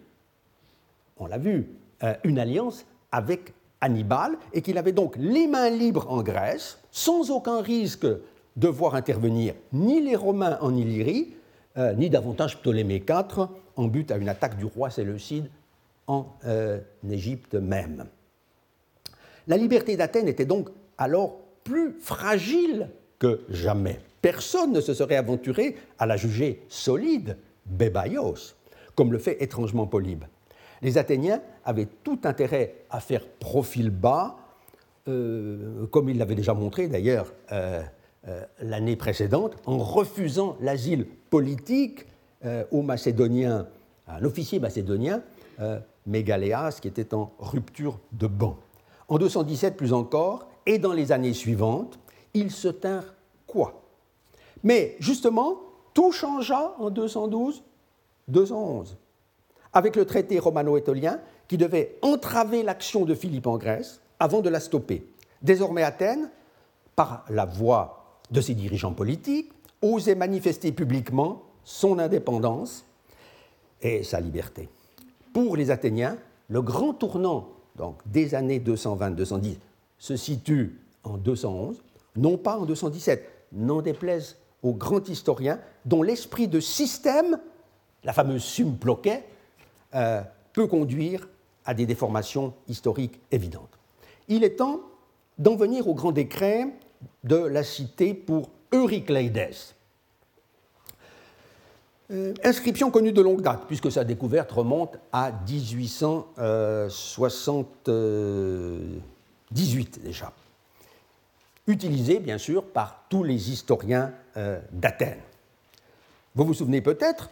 on l'a vu, euh, une alliance avec Hannibal, et qu'il avait donc les mains libres en Grèce, sans aucun risque de voir intervenir ni les Romains en Illyrie, euh, ni davantage Ptolémée IV en but à une attaque du roi Séleucide en euh, Égypte même. La liberté d'Athènes était donc alors plus fragile que jamais. Personne ne se serait aventuré à la juger solide, bébaios, comme le fait étrangement Polybe. Les Athéniens avaient tout intérêt à faire profil bas, euh, comme ils l'avaient déjà montré d'ailleurs l'année précédente, en refusant l'asile politique aux Macédoniens, à un officier macédonien, Mégaléas, qui était en rupture de banc. En 217 plus encore, et dans les années suivantes, ils se tinrent quoi? Mais justement, tout changea en 212, 211 avec le traité romano-étolien qui devait entraver l'action de Philippe en Grèce avant de la stopper. Désormais Athènes, par la voix de ses dirigeants politiques, osait manifester publiquement son indépendance et sa liberté. Pour les Athéniens, le grand tournant donc, des années 220-210 se situe en 211, non pas en 217, n'en déplaise aux grands historiens dont l'esprit de système, la fameuse ploquet, euh, peut conduire à des déformations historiques évidentes. Il est temps d'en venir au grand décret de la cité pour Eurycleides. Euh, inscription connue de longue date, puisque sa découverte remonte à 1818 déjà. Utilisée, bien sûr, par tous les historiens euh, d'Athènes. Vous vous souvenez peut-être,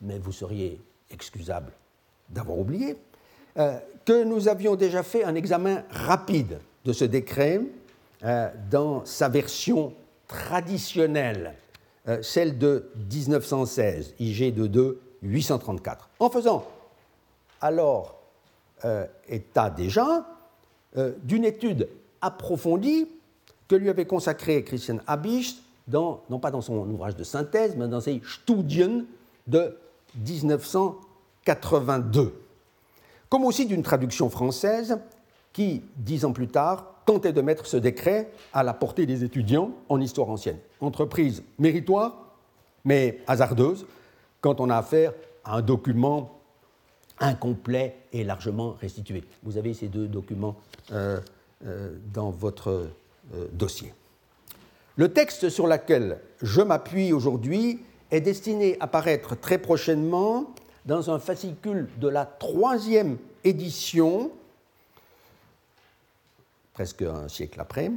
mais vous seriez excusable d'avoir oublié, euh, que nous avions déjà fait un examen rapide de ce décret euh, dans sa version traditionnelle, euh, celle de 1916, IG 22 834, en faisant alors état déjà d'une étude approfondie que lui avait consacrée Christian Habicht, dans, non pas dans son ouvrage de synthèse, mais dans ses Studien de 1916. 82, comme aussi d'une traduction française qui, dix ans plus tard, tentait de mettre ce décret à la portée des étudiants en histoire ancienne. Entreprise méritoire, mais hasardeuse, quand on a affaire à un document incomplet et largement restitué. Vous avez ces deux documents euh, euh, dans votre euh, dossier. Le texte sur lequel je m'appuie aujourd'hui est destiné à paraître très prochainement dans un fascicule de la troisième édition, presque un siècle après,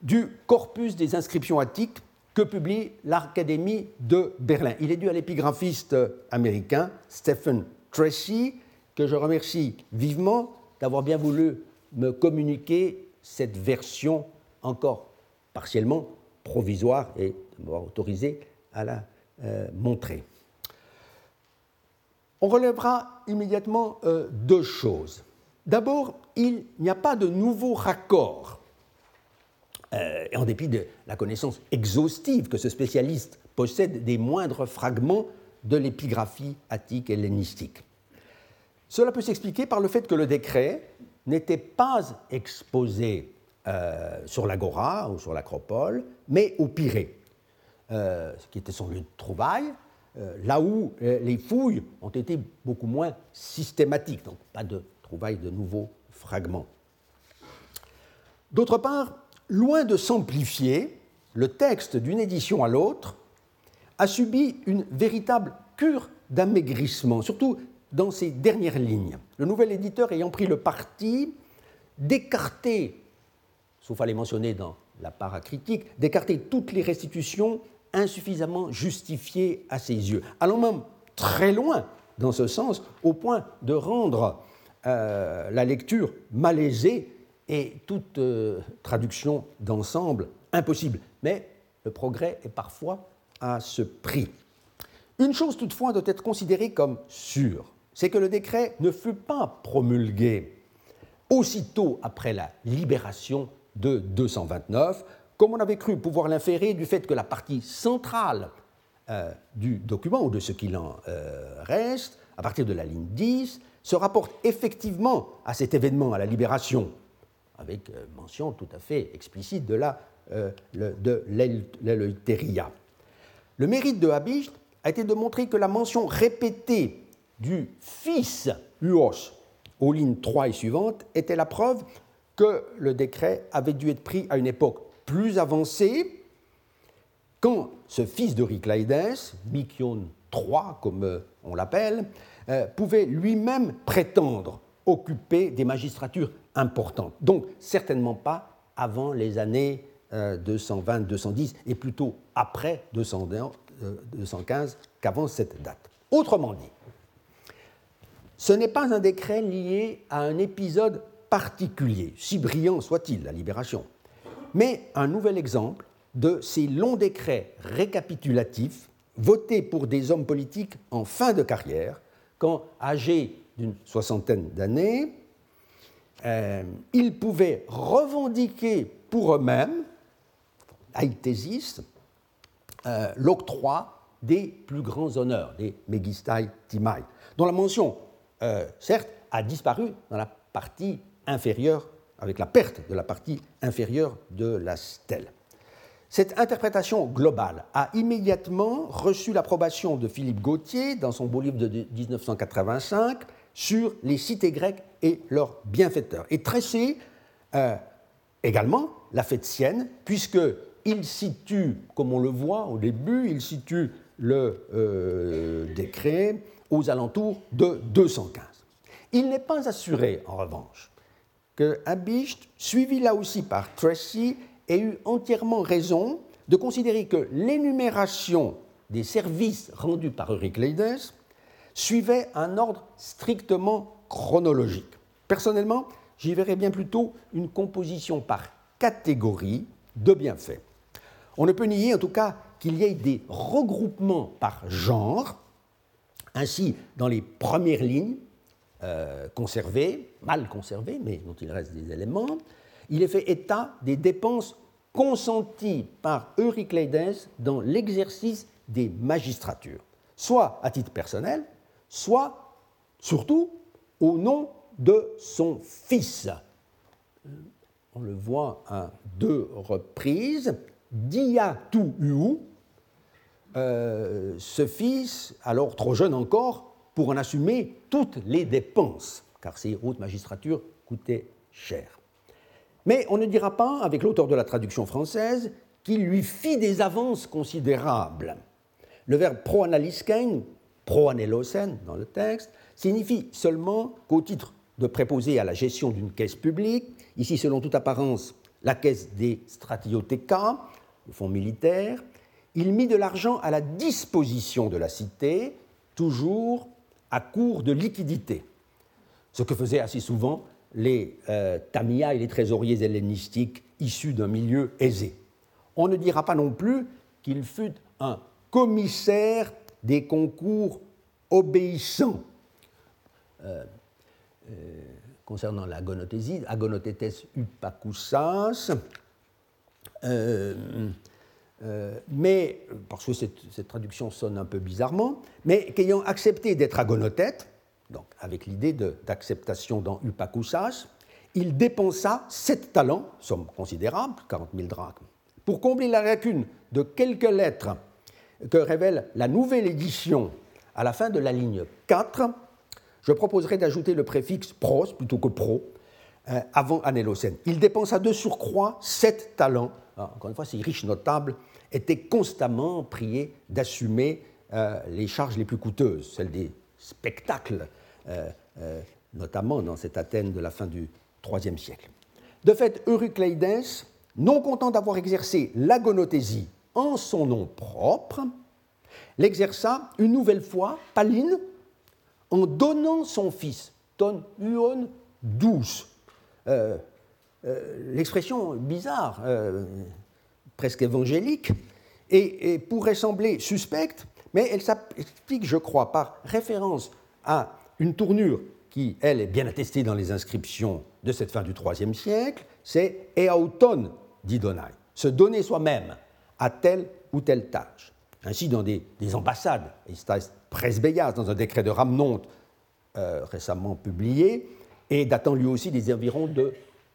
du corpus des inscriptions attiques que publie l'Académie de Berlin. Il est dû à l'épigraphiste américain Stephen Tracy, que je remercie vivement d'avoir bien voulu me communiquer cette version encore partiellement provisoire et de m'avoir autorisé à la euh, montrer. On relèvera immédiatement euh, deux choses. D'abord, il n'y a pas de nouveau raccord, euh, en dépit de la connaissance exhaustive que ce spécialiste possède des moindres fragments de l'épigraphie attique hellénistique. Cela peut s'expliquer par le fait que le décret n'était pas exposé euh, sur l'agora ou sur l'acropole, mais au Pirée, euh, ce qui était son lieu de trouvaille, là où les fouilles ont été beaucoup moins systématiques, donc pas de de nouveaux fragments. D'autre part, loin de s'amplifier, le texte d'une édition à l'autre a subi une véritable cure d'amaigrissement, surtout dans ses dernières lignes. Le nouvel éditeur ayant pris le parti d'écarter, sauf à les mentionner dans la paracritique, d'écarter toutes les restitutions insuffisamment justifiées à ses yeux, allant même très loin dans ce sens, au point de rendre euh, la lecture malaisée et toute euh, traduction d'ensemble impossible. Mais le progrès est parfois à ce prix. Une chose toutefois doit être considérée comme sûre, c'est que le décret ne fut pas promulgué aussitôt après la libération de 229, comme on avait cru pouvoir l'inférer du fait que la partie centrale euh, du document, ou de ce qu'il en reste, à partir de la ligne 10, se rapporte effectivement à cet événement, à la libération, avec euh, mention tout à fait explicite de la de Le mérite de Habicht a été de montrer que la mention répétée du fils Uos aux lignes 3 et suivantes était la preuve que le décret avait dû être pris à une époque plus avancée, quand ce fils de Riclaides, Mikion III comme euh, on l'appelle, euh, pouvait lui-même prétendre occuper des magistratures importantes. Donc certainement pas avant les années 220-210 euh, et plutôt après 215 qu'avant cette date. Autrement dit, ce n'est pas un décret lié à un épisode particulier, si brillant soit-il, la libération, mais un nouvel exemple de ces longs décrets récapitulatifs votés pour des hommes politiques en fin de carrière, quand, âgés d'une soixantaine d'années, euh, ils pouvaient revendiquer pour eux-mêmes, aïthésistes, euh, l'octroi des plus grands honneurs, des Megistai Timai, dont la mention euh, certes, a disparu dans la partie inférieure, avec la perte de la partie inférieure de la stèle. Cette interprétation globale a immédiatement reçu l'approbation de Philippe Gauthier dans son beau livre de 1985 sur les cités grecques et leurs bienfaiteurs, et tressé euh, également la fête sienne, puisqu'il situe, comme on le voit au début, il situe le euh, décret aux alentours de 215. Il n'est pas assuré, en revanche, que Habicht, suivi là aussi par Tracy, ait eu entièrement raison de considérer que l'énumération des services rendus par Eurycleides suivait un ordre strictement chronologique. Personnellement, j'y verrais bien plutôt une composition par catégorie de bienfaits. On ne peut nier en tout cas qu'il y ait des regroupements par genre, ainsi, dans les premières lignes, euh, conservées, mal conservées, mais dont il reste des éléments, il est fait état des dépenses consenties par Eurycleides dans l'exercice des magistratures, soit à titre personnel, soit surtout au nom de son fils. On le voit à deux reprises, Diatou euh, ce fils, alors trop jeune encore, pour en assumer toutes les dépenses, car ces hautes magistratures coûtaient cher. Mais on ne dira pas, avec l'auteur de la traduction française, qu'il lui fit des avances considérables. Le verbe proanaliskein, proanelosen dans le texte, signifie seulement qu'au titre de préposer à la gestion d'une caisse publique, ici selon toute apparence la caisse des stratiotheca, le fonds militaire, il mit de l'argent à la disposition de la cité, toujours à court de liquidité, ce que faisaient assez souvent les euh, et les trésoriers hellénistiques issus d'un milieu aisé. On ne dira pas non plus qu'il fut un commissaire des concours obéissants concernant la gonothésie, agonotétes upakoussas, mais, parce que cette, traduction sonne un peu bizarrement, mais qu'ayant accepté d'être agonothète, donc avec l'idée d'acceptation dans upakoussas, il dépensa sept talents, somme considérable, 40 000 drachmes, pour combler la lacune de quelques lettres que révèle la nouvelle édition à la fin de la ligne 4, je proposerai d'ajouter le préfixe pros plutôt que pro euh, avant Anélocène. Il dépensa de surcroît sept talents. Ah, encore une fois, ces riches notables étaient constamment priés d'assumer euh, les charges les plus coûteuses, celles des spectacles, notamment dans cette Athènes de la fin du IIIe siècle. De fait, Eurycleides, non content d'avoir exercé l'agonothésie en son nom propre, l'exerça une nouvelle fois, Paline, en donnant son fils, ton uon douce. Euh, euh, l'expression bizarre, euh, presque évangélique, et, pourrait sembler suspecte, mais elle s'explique, je crois, par référence à une tournure qui, elle, est bien attestée dans les inscriptions de cette fin du IIIe siècle, c'est eauton d'Idonai, se donner soi-même à telle ou telle tâche. Ainsi, dans des, ambassades, Presbeias, dans un décret de Ramnonte euh, récemment publié, et datant lui aussi des environs de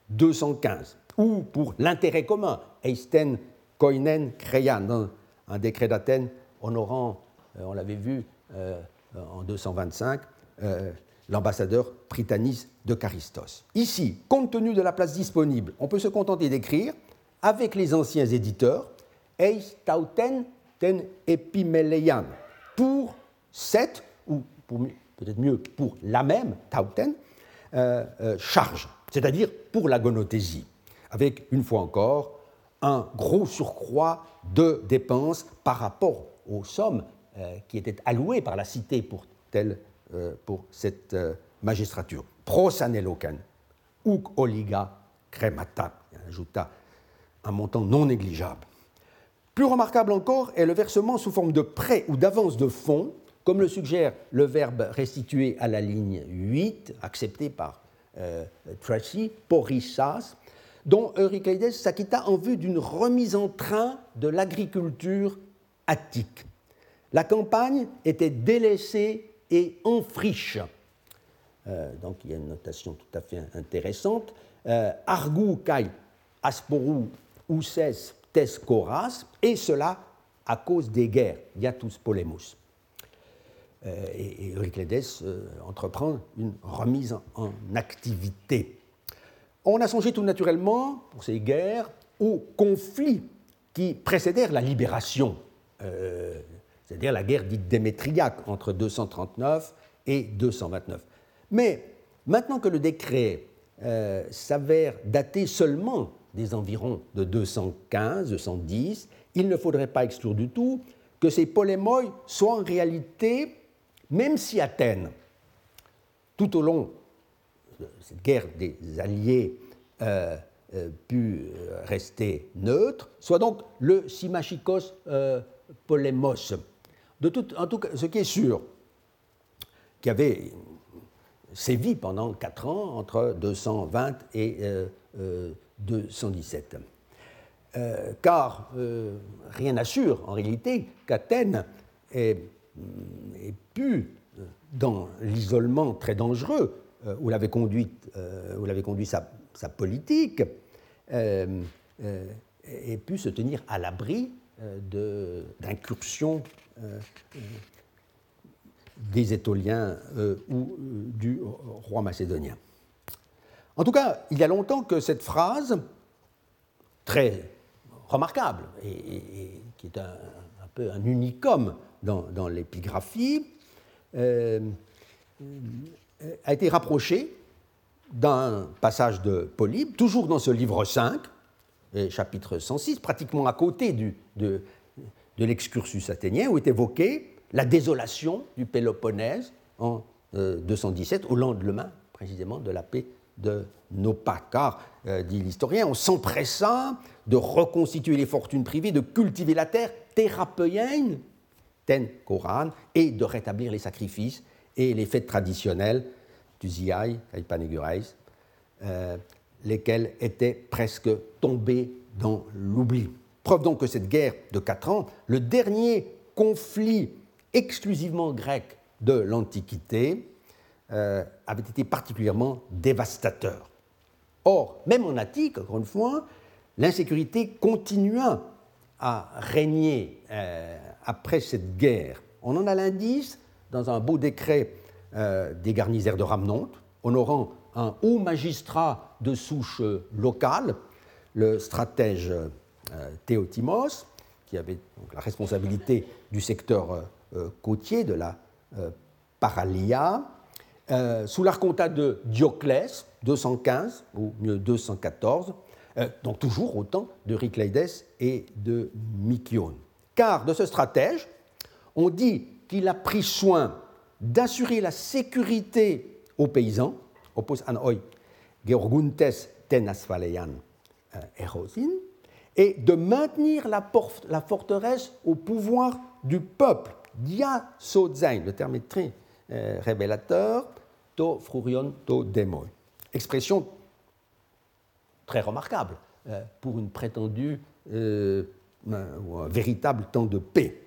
215, ou pour l'intérêt commun, Eisten Koinen Kreyan, dans un décret d'Athènes honorant, euh, on l'avait vu euh, en 225, l'ambassadeur Pritanis de Charistos. Ici, compte tenu de la place disponible, on peut se contenter d'écrire, avec les anciens éditeurs, Eis tauten ten epimeleian, pour cette, ou peut-être mieux pour la même tauten, euh, euh, charge, c'est-à-dire pour la gonothésie, avec, une fois encore, un gros surcroît de dépenses par rapport aux sommes euh, qui étaient allouées par la cité pour telle euh, pour cette euh, magistrature. Prosanelocan, uk oliga cremata, ajouta un montant non négligeable. Plus remarquable encore est le versement sous forme de prêt ou d'avance de fonds, comme le suggère le verbe restitué à la ligne 8, accepté par euh, Tracy, porissas, dont Eurycleides s'acquitta en vue d'une remise en train de l'agriculture attique. La campagne était délaissée et en friche. Euh, donc il y a une notation tout à fait intéressante. Euh, Argu kai asporu uses tes coras, et cela à cause des guerres, Yatus Polemus. Euh, et, Euryclédès euh, entreprend une remise en, activité. On a songé tout naturellement, pour ces guerres, aux conflits qui précédèrent la libération c'est-à-dire la guerre dite démétriaque entre 239 et 229. Mais maintenant que le décret euh, s'avère dater seulement des environs de 215-210, il ne faudrait pas exclure du tout que ces polémoïs soient en réalité, même si Athènes, tout au long de cette guerre des alliés, euh, euh pu rester neutre, soit donc le Simachikos polémos, de tout, en tout cas, ce qui est sûr, qui avait sévi pendant quatre ans entre 220 et 217. Euh, euh, euh, car rien n'assure en réalité qu'Athènes ait, pu, dans l'isolement très dangereux où l'avait conduit, où sa, sa politique, ait pu se tenir à l'abri d'incursions des Étoliens euh, ou du roi macédonien. En tout cas, il y a longtemps que cette phrase, très remarquable et, qui est un, peu un unicum dans, l'épigraphie, a été rapprochée d'un passage de Polybe, toujours dans ce livre 5, chapitre 106, pratiquement à côté du, de l'excursus athénien, où est évoquée la désolation du Péloponnèse en 217, euh, au lendemain précisément de la paix de Nopa, car, euh, dit l'historien, on s'empressa de reconstituer les fortunes privées, de cultiver la terre, ten Koran, et de rétablir les sacrifices et les fêtes traditionnelles, Tuziai et Panegurais, lesquels étaient presque tombés dans l'oubli. Preuve donc que cette guerre de quatre ans, le dernier conflit exclusivement grec de l'Antiquité, euh, avait été particulièrement dévastateur. Or, même en Attique, encore une fois, l'insécurité continua à régner euh, après cette guerre. On en a l'indice dans un beau décret euh, des garnisaires de Ramnonte, honorant un haut magistrat de souche locale, le stratège Théotimos, qui avait la responsabilité du secteur côtier de la Paralia, euh, sous l'arcontat de Dioclès, 215, ou mieux 214, euh, donc toujours au temps de Ricleides et de Mykione. Car de ce stratège, on dit qu'il a pris soin d'assurer la sécurité aux paysans, opus an georguntes ten euh, erosin, et de maintenir la, forteresse au pouvoir du peuple. Dia sozain, le terme est très révélateur, to frurion to demoi. Expression très remarquable euh, pour une prétendue euh, ou un véritable temps de paix.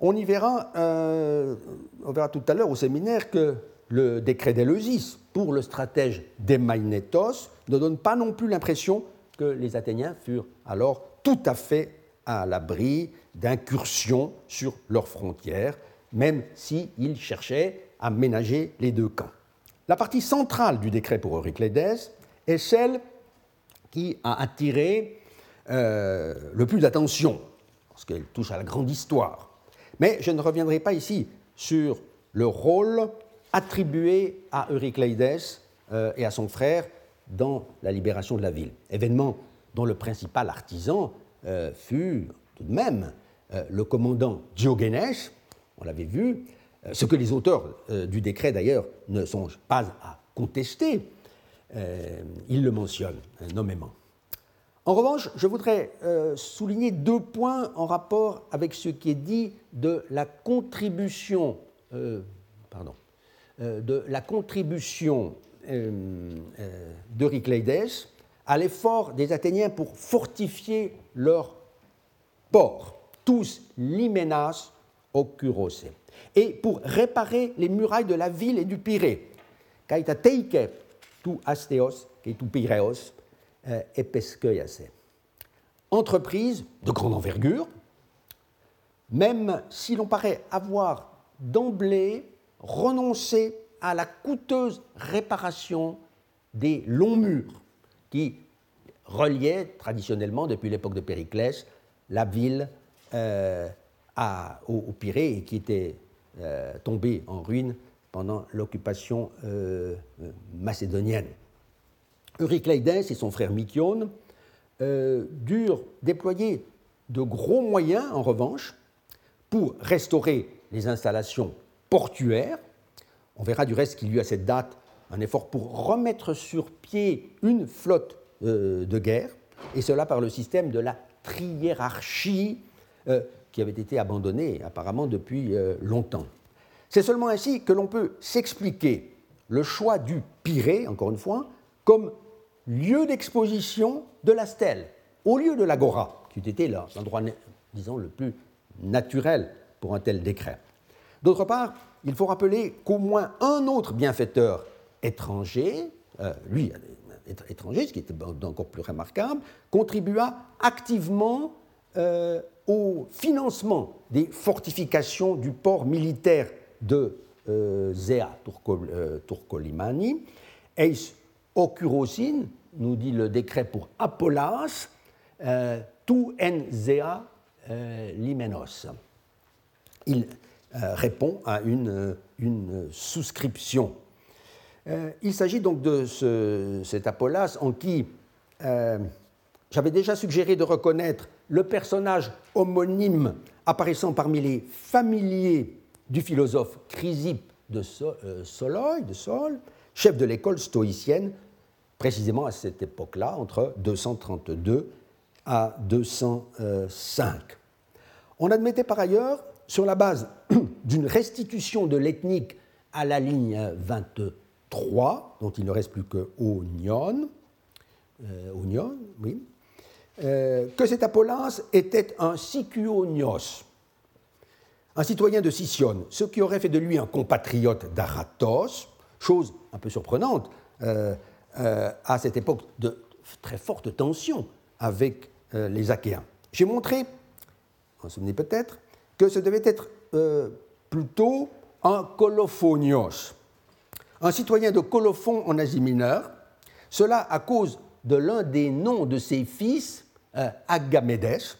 On y verra, euh, on verra tout à l'heure au séminaire que le décret d'Éleusis pour le stratège Demainetos ne donne pas non plus l'impression les Athéniens furent alors tout à fait à l'abri d'incursions sur leurs frontières, même s'ils cherchaient à ménager les deux camps. La partie centrale du décret pour Euryclédès est celle qui a attiré euh, le plus d'attention, parce qu'elle touche à la grande histoire. Mais je ne reviendrai pas ici sur le rôle attribué à Euryclédès euh, et à son frère dans la libération de la ville, événement dont le principal artisan euh, fut tout de même le commandant Diogénès, on l'avait vu, euh, ce que les auteurs euh, du décret d'ailleurs ne songent pas à contester, euh, ils le mentionnent nommément. En revanche, je voudrais souligner deux points en rapport avec ce qui est dit de la contribution, pardon, de la contribution d'Eurycleides à l'effort des Athéniens pour fortifier leur port, tous limenas occurose et pour réparer les murailles de la ville et du Pirée. Kaita teike tu asteos, tu pireos, euh, epeskeuiase. Entreprise de grande envergure, même si l'on paraît avoir d'emblée renoncé à la coûteuse réparation des longs murs qui reliaient traditionnellement, depuis l'époque de Périclès, la ville euh, au, Pirée et qui était euh, tombé en ruine pendant l'occupation euh, macédonienne. Eurycleides et son frère Mykione durent déployer de gros moyens, en revanche, pour restaurer les installations portuaires. On verra du reste qu'il y eut à cette date un effort pour remettre sur pied une flotte de guerre, et cela par le système de la triérarchie qui avait été abandonné apparemment depuis euh, longtemps. C'est seulement ainsi que l'on peut s'expliquer le choix du Pirée, encore une fois, comme lieu d'exposition de la stèle, au lieu de l'agora, qui eût été l'endroit, disons, le plus naturel pour un tel décret. D'autre part, il faut rappeler qu'au moins un autre bienfaiteur étranger, euh, lui, étranger, ce qui était encore plus remarquable, contribua activement euh, au financement des fortifications du port militaire de euh, Zea euh, Turcolimani. Eis ocurosin, nous dit le décret pour Apollas, tu en Zea limenos. Répond à une, une souscription. il s'agit donc de ce, cet Apollas en qui j'avais déjà suggéré de reconnaître le personnage homonyme apparaissant parmi les familiers du philosophe Chrysippe de euh, Soloï, de Sol, chef de l'école stoïcienne, précisément à cette époque-là, entre 232 à 205. On admettait par ailleurs, sur la base [CLEARS THROAT] d'une restitution de l'ethnique à la ligne 23, 3, dont il ne reste plus que Onion, euh, oui, euh, que cet Apollas était un Sicuonios, un citoyen de Sicyone, ce qui aurait fait de lui un compatriote d'Aratos, chose un peu surprenante euh, à cette époque de très forte tension avec les Achéens. J'ai montré, vous vous souvenez peut-être, que ce devait être plutôt un Colophonios, un citoyen de Colophon en Asie mineure, cela à cause de l'un des noms de ses fils, euh, Agamédès,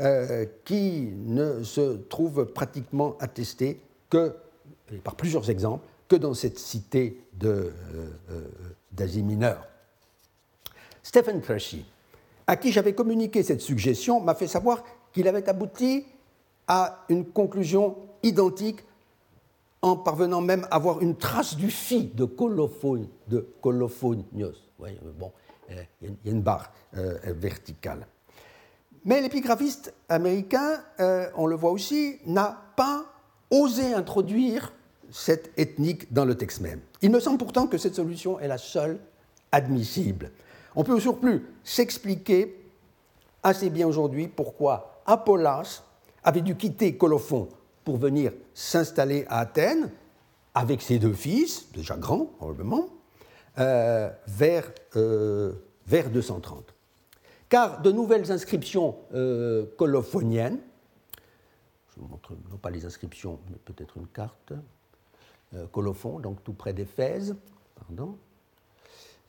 euh, qui ne se trouve pratiquement attesté que, par plusieurs exemples, que dans cette cité euh, d'Asie mineure. Stephen Trashy, à qui j'avais communiqué cette suggestion, m'a fait savoir qu'il avait abouti à une conclusion identique en parvenant même à voir une trace du phi de colophone, de colophonios. bon, euh, il y a une barre euh, verticale. Mais l'épigraphiste américain, euh, on le voit aussi, n'a pas osé introduire cette ethnique dans le texte même. Il me semble pourtant que cette solution est la seule admissible. On peut au surplus s'expliquer assez bien aujourd'hui pourquoi Apollas avait dû quitter Colophon pour venir s'installer à Athènes avec ses deux fils, déjà grands probablement, euh, vers, euh, vers 230. Car de nouvelles inscriptions euh, colophoniennes, je vous montre non pas les inscriptions, mais peut-être une carte, Colophon, donc tout près d'Éphèse, pardon,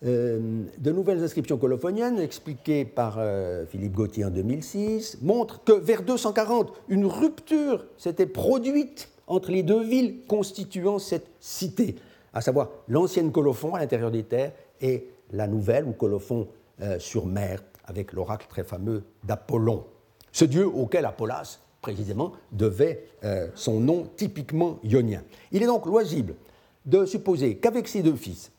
euh, de nouvelles inscriptions colophoniennes, expliquées par euh, Philippe Gauthier en 2006, montrent que vers 240, une rupture s'était produite entre les deux villes constituant cette cité, à savoir l'ancienne Colophon à l'intérieur des terres et la nouvelle, ou Colophon euh, sur mer, avec l'oracle très fameux d'Apollon, ce dieu auquel Apollas, précisément, devait son nom typiquement ionien. Il est donc loisible de supposer qu'avec ses deux fils,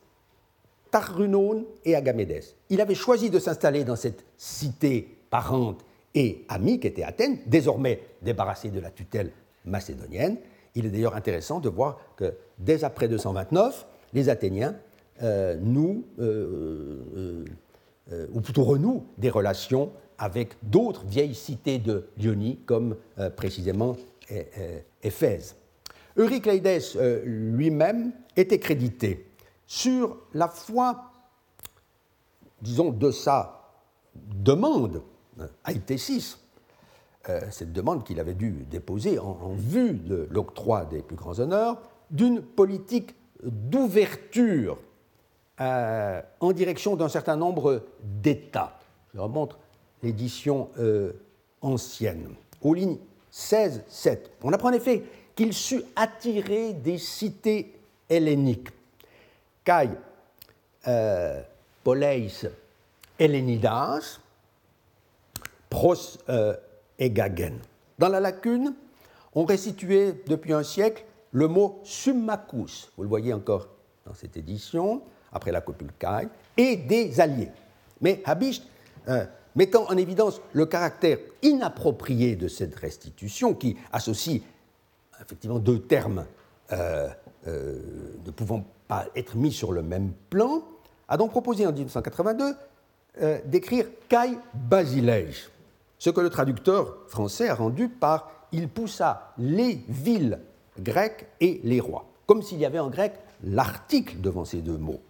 Tarrunone et Agamédès. Il avait choisi de s'installer dans cette cité parente et amie qu'était Athènes, désormais débarrassée de la tutelle macédonienne. Il est d'ailleurs intéressant de voir que dès après 229, les Athéniens euh, nouent, euh, euh, ou plutôt renouent, des relations avec d'autres vieilles cités de Lyonie, comme précisément Éphèse. Eurycleides lui-même était crédité sur la foi, disons, de sa demande à Itésis, euh, cette demande qu'il avait dû déposer en, vue de l'octroi des plus grands honneurs, d'une politique d'ouverture euh, en direction d'un certain nombre d'États. Je remontre l'édition euh, ancienne, aux lignes 16-7. On apprend en effet qu'il sut attirer des cités helléniques kai euh, poleis pros euh, egagen. Dans la lacune, on restituait depuis un siècle le mot summacus, vous le voyez encore dans cette édition, après la copule kai, et des alliés. Mais Habicht, euh, mettant en évidence le caractère inapproprié de cette restitution, qui associe effectivement deux termes euh, euh, ne pouvant pas être mis sur le même plan, a donc proposé en 1982 euh, d'écrire Kai Basilej, ce que le traducteur français a rendu par Il poussa les villes grecques et les rois, comme s'il y avait en grec l'article devant ces deux mots.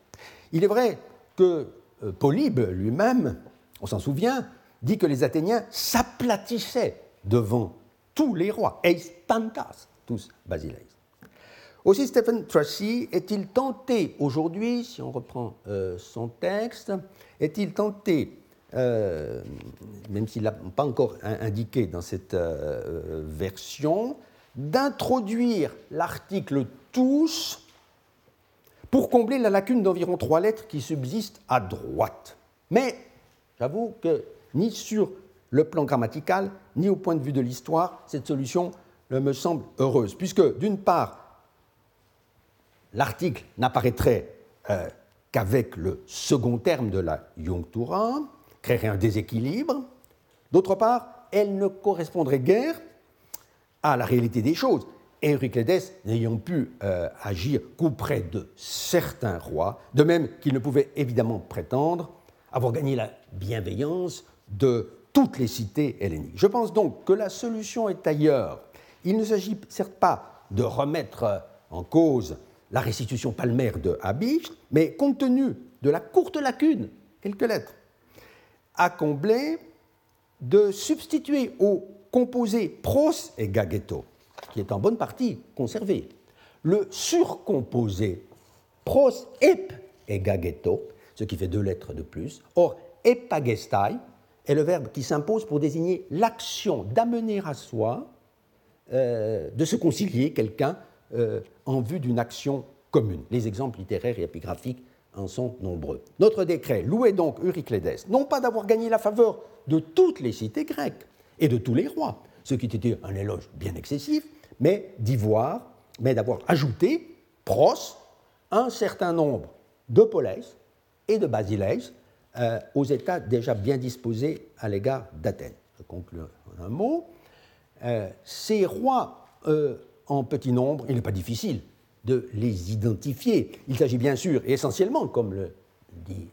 Il est vrai que euh, Polybe lui-même, on s'en souvient, dit que les Athéniens s'aplatissaient devant tous les rois, eis tantas, tous Basileis. Aussi, Stephen Tracy est-il tenté aujourd'hui, si on reprend euh, son texte, est-il tenté, euh, même s'il n'a pas encore indiqué dans cette euh, version, d'introduire l'article tous pour combler la lacune d'environ trois lettres qui subsistent à droite. Mais j'avoue que ni sur le plan grammatical, ni au point de vue de l'histoire, cette solution me semble heureuse, puisque d'une part, l'article n'apparaîtrait euh, qu'avec le second terme de la Youngtura, créerait un déséquilibre. D'autre part, elle ne correspondrait guère à la réalité des choses, Euryclédès n'ayant pu euh, agir qu'auprès de certains rois, de même qu'il ne pouvait évidemment prétendre avoir gagné la bienveillance de toutes les cités helléniques. Je pense donc que la solution est ailleurs. Il ne s'agit certes pas de remettre en cause la restitution palmaire de Habich, mais compte tenu de la courte lacune, quelques lettres, à combler, de substituer au composé pros et gagetto, qui est en bonne partie conservé, le surcomposé pros ep et gagetto, ce qui fait deux lettres de plus. Or, epagestai est le verbe qui s'impose pour désigner l'action d'amener à soi, euh, de se concilier quelqu'un euh, en vue d'une action commune. Les exemples littéraires et épigraphiques en sont nombreux. Notre décret louait donc Euryclédès, non pas d'avoir gagné la faveur de toutes les cités grecques et de tous les rois, ce qui était un éloge bien excessif, mais d'y voir, mais d'avoir ajouté, pros, un certain nombre de polès et de basileis euh, aux États déjà bien disposés à l'égard d'Athènes. Je conclue un mot. Euh, ces rois en petit nombre, il n'est pas difficile de les identifier. Il s'agit bien sûr, et essentiellement, comme le dit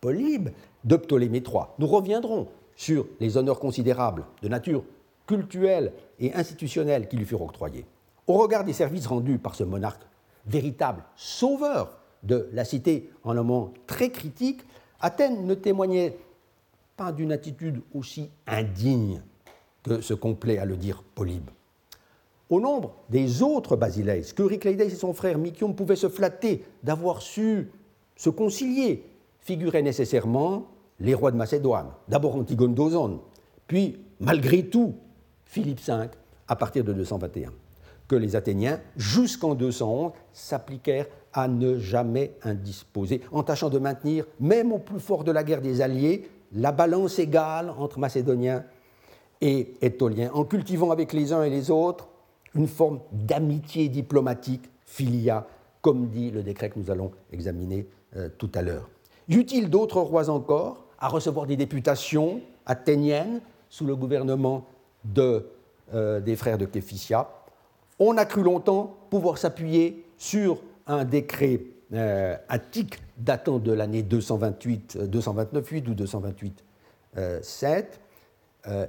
Polybe, de Ptolémée III. Nous reviendrons sur les honneurs considérables de nature cultuelle et institutionnelle qui lui furent octroyés. Au regard des services rendus par ce monarque, véritable sauveur de la cité en un moment très critique, Athènes ne témoignait pas d'une attitude aussi indigne que ce qu'on plaît à le dire Polybe. Au nombre des autres basileis, qu'Euryclédès et son frère Mykion pouvaient se flatter d'avoir su se concilier, figuraient nécessairement les rois de Macédoine, d'abord Antigone d'Ozone, puis, malgré tout, Philippe V, à partir de 221, que les Athéniens, jusqu'en 211, s'appliquèrent à ne jamais indisposer, en tâchant de maintenir, même au plus fort de la guerre des Alliés, la balance égale entre Macédoniens et Étoliens, en cultivant avec les uns et les autres une forme d'amitié diplomatique, filia, comme dit le décret que nous allons examiner euh, tout à l'heure. Y eut-il d'autres rois encore à recevoir des députations athéniennes sous le gouvernement euh, des frères de Képhysia On a cru longtemps pouvoir s'appuyer sur un décret euh, attique datant de l'année 228, 229 8 ou 228 7,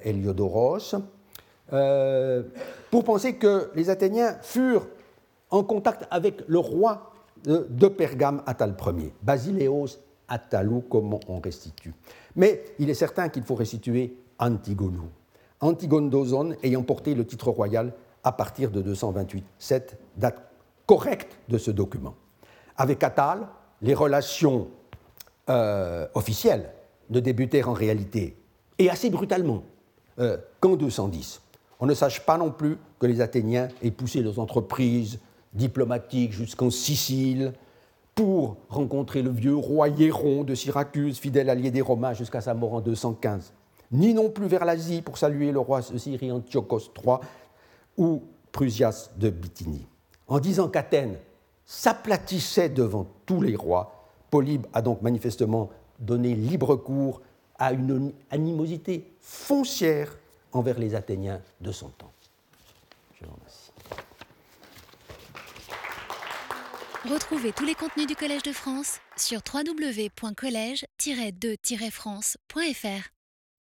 Héliodoros, pour penser que les Athéniens furent en contact avec le roi de, Pergame, Attal Ier, Basileos Attalou, comme on restitue. Mais il est certain qu'il faut restituer Antigonou. Antigone ayant porté le titre royal à partir de 228, cette date correcte de ce document. Avec Attal, les relations euh, officielles ne débutèrent en réalité, et assez brutalement, euh, qu'en 210. On ne sache pas non plus que les Athéniens aient poussé leurs entreprises diplomatiques jusqu'en Sicile pour rencontrer le vieux roi Hieron de Syracuse, fidèle allié des Romains jusqu'à sa mort en 215, ni non plus vers l'Asie pour saluer le roi de Syrie III ou Prusias de Bithynie. En disant qu'Athènes s'aplatissait devant tous les rois, Polybe a donc manifestement donné libre cours à une animosité foncière envers les Athéniens de son temps. Je vous remercie. Retrouvez tous les contenus du Collège de France sur www.colège-2-france.fr.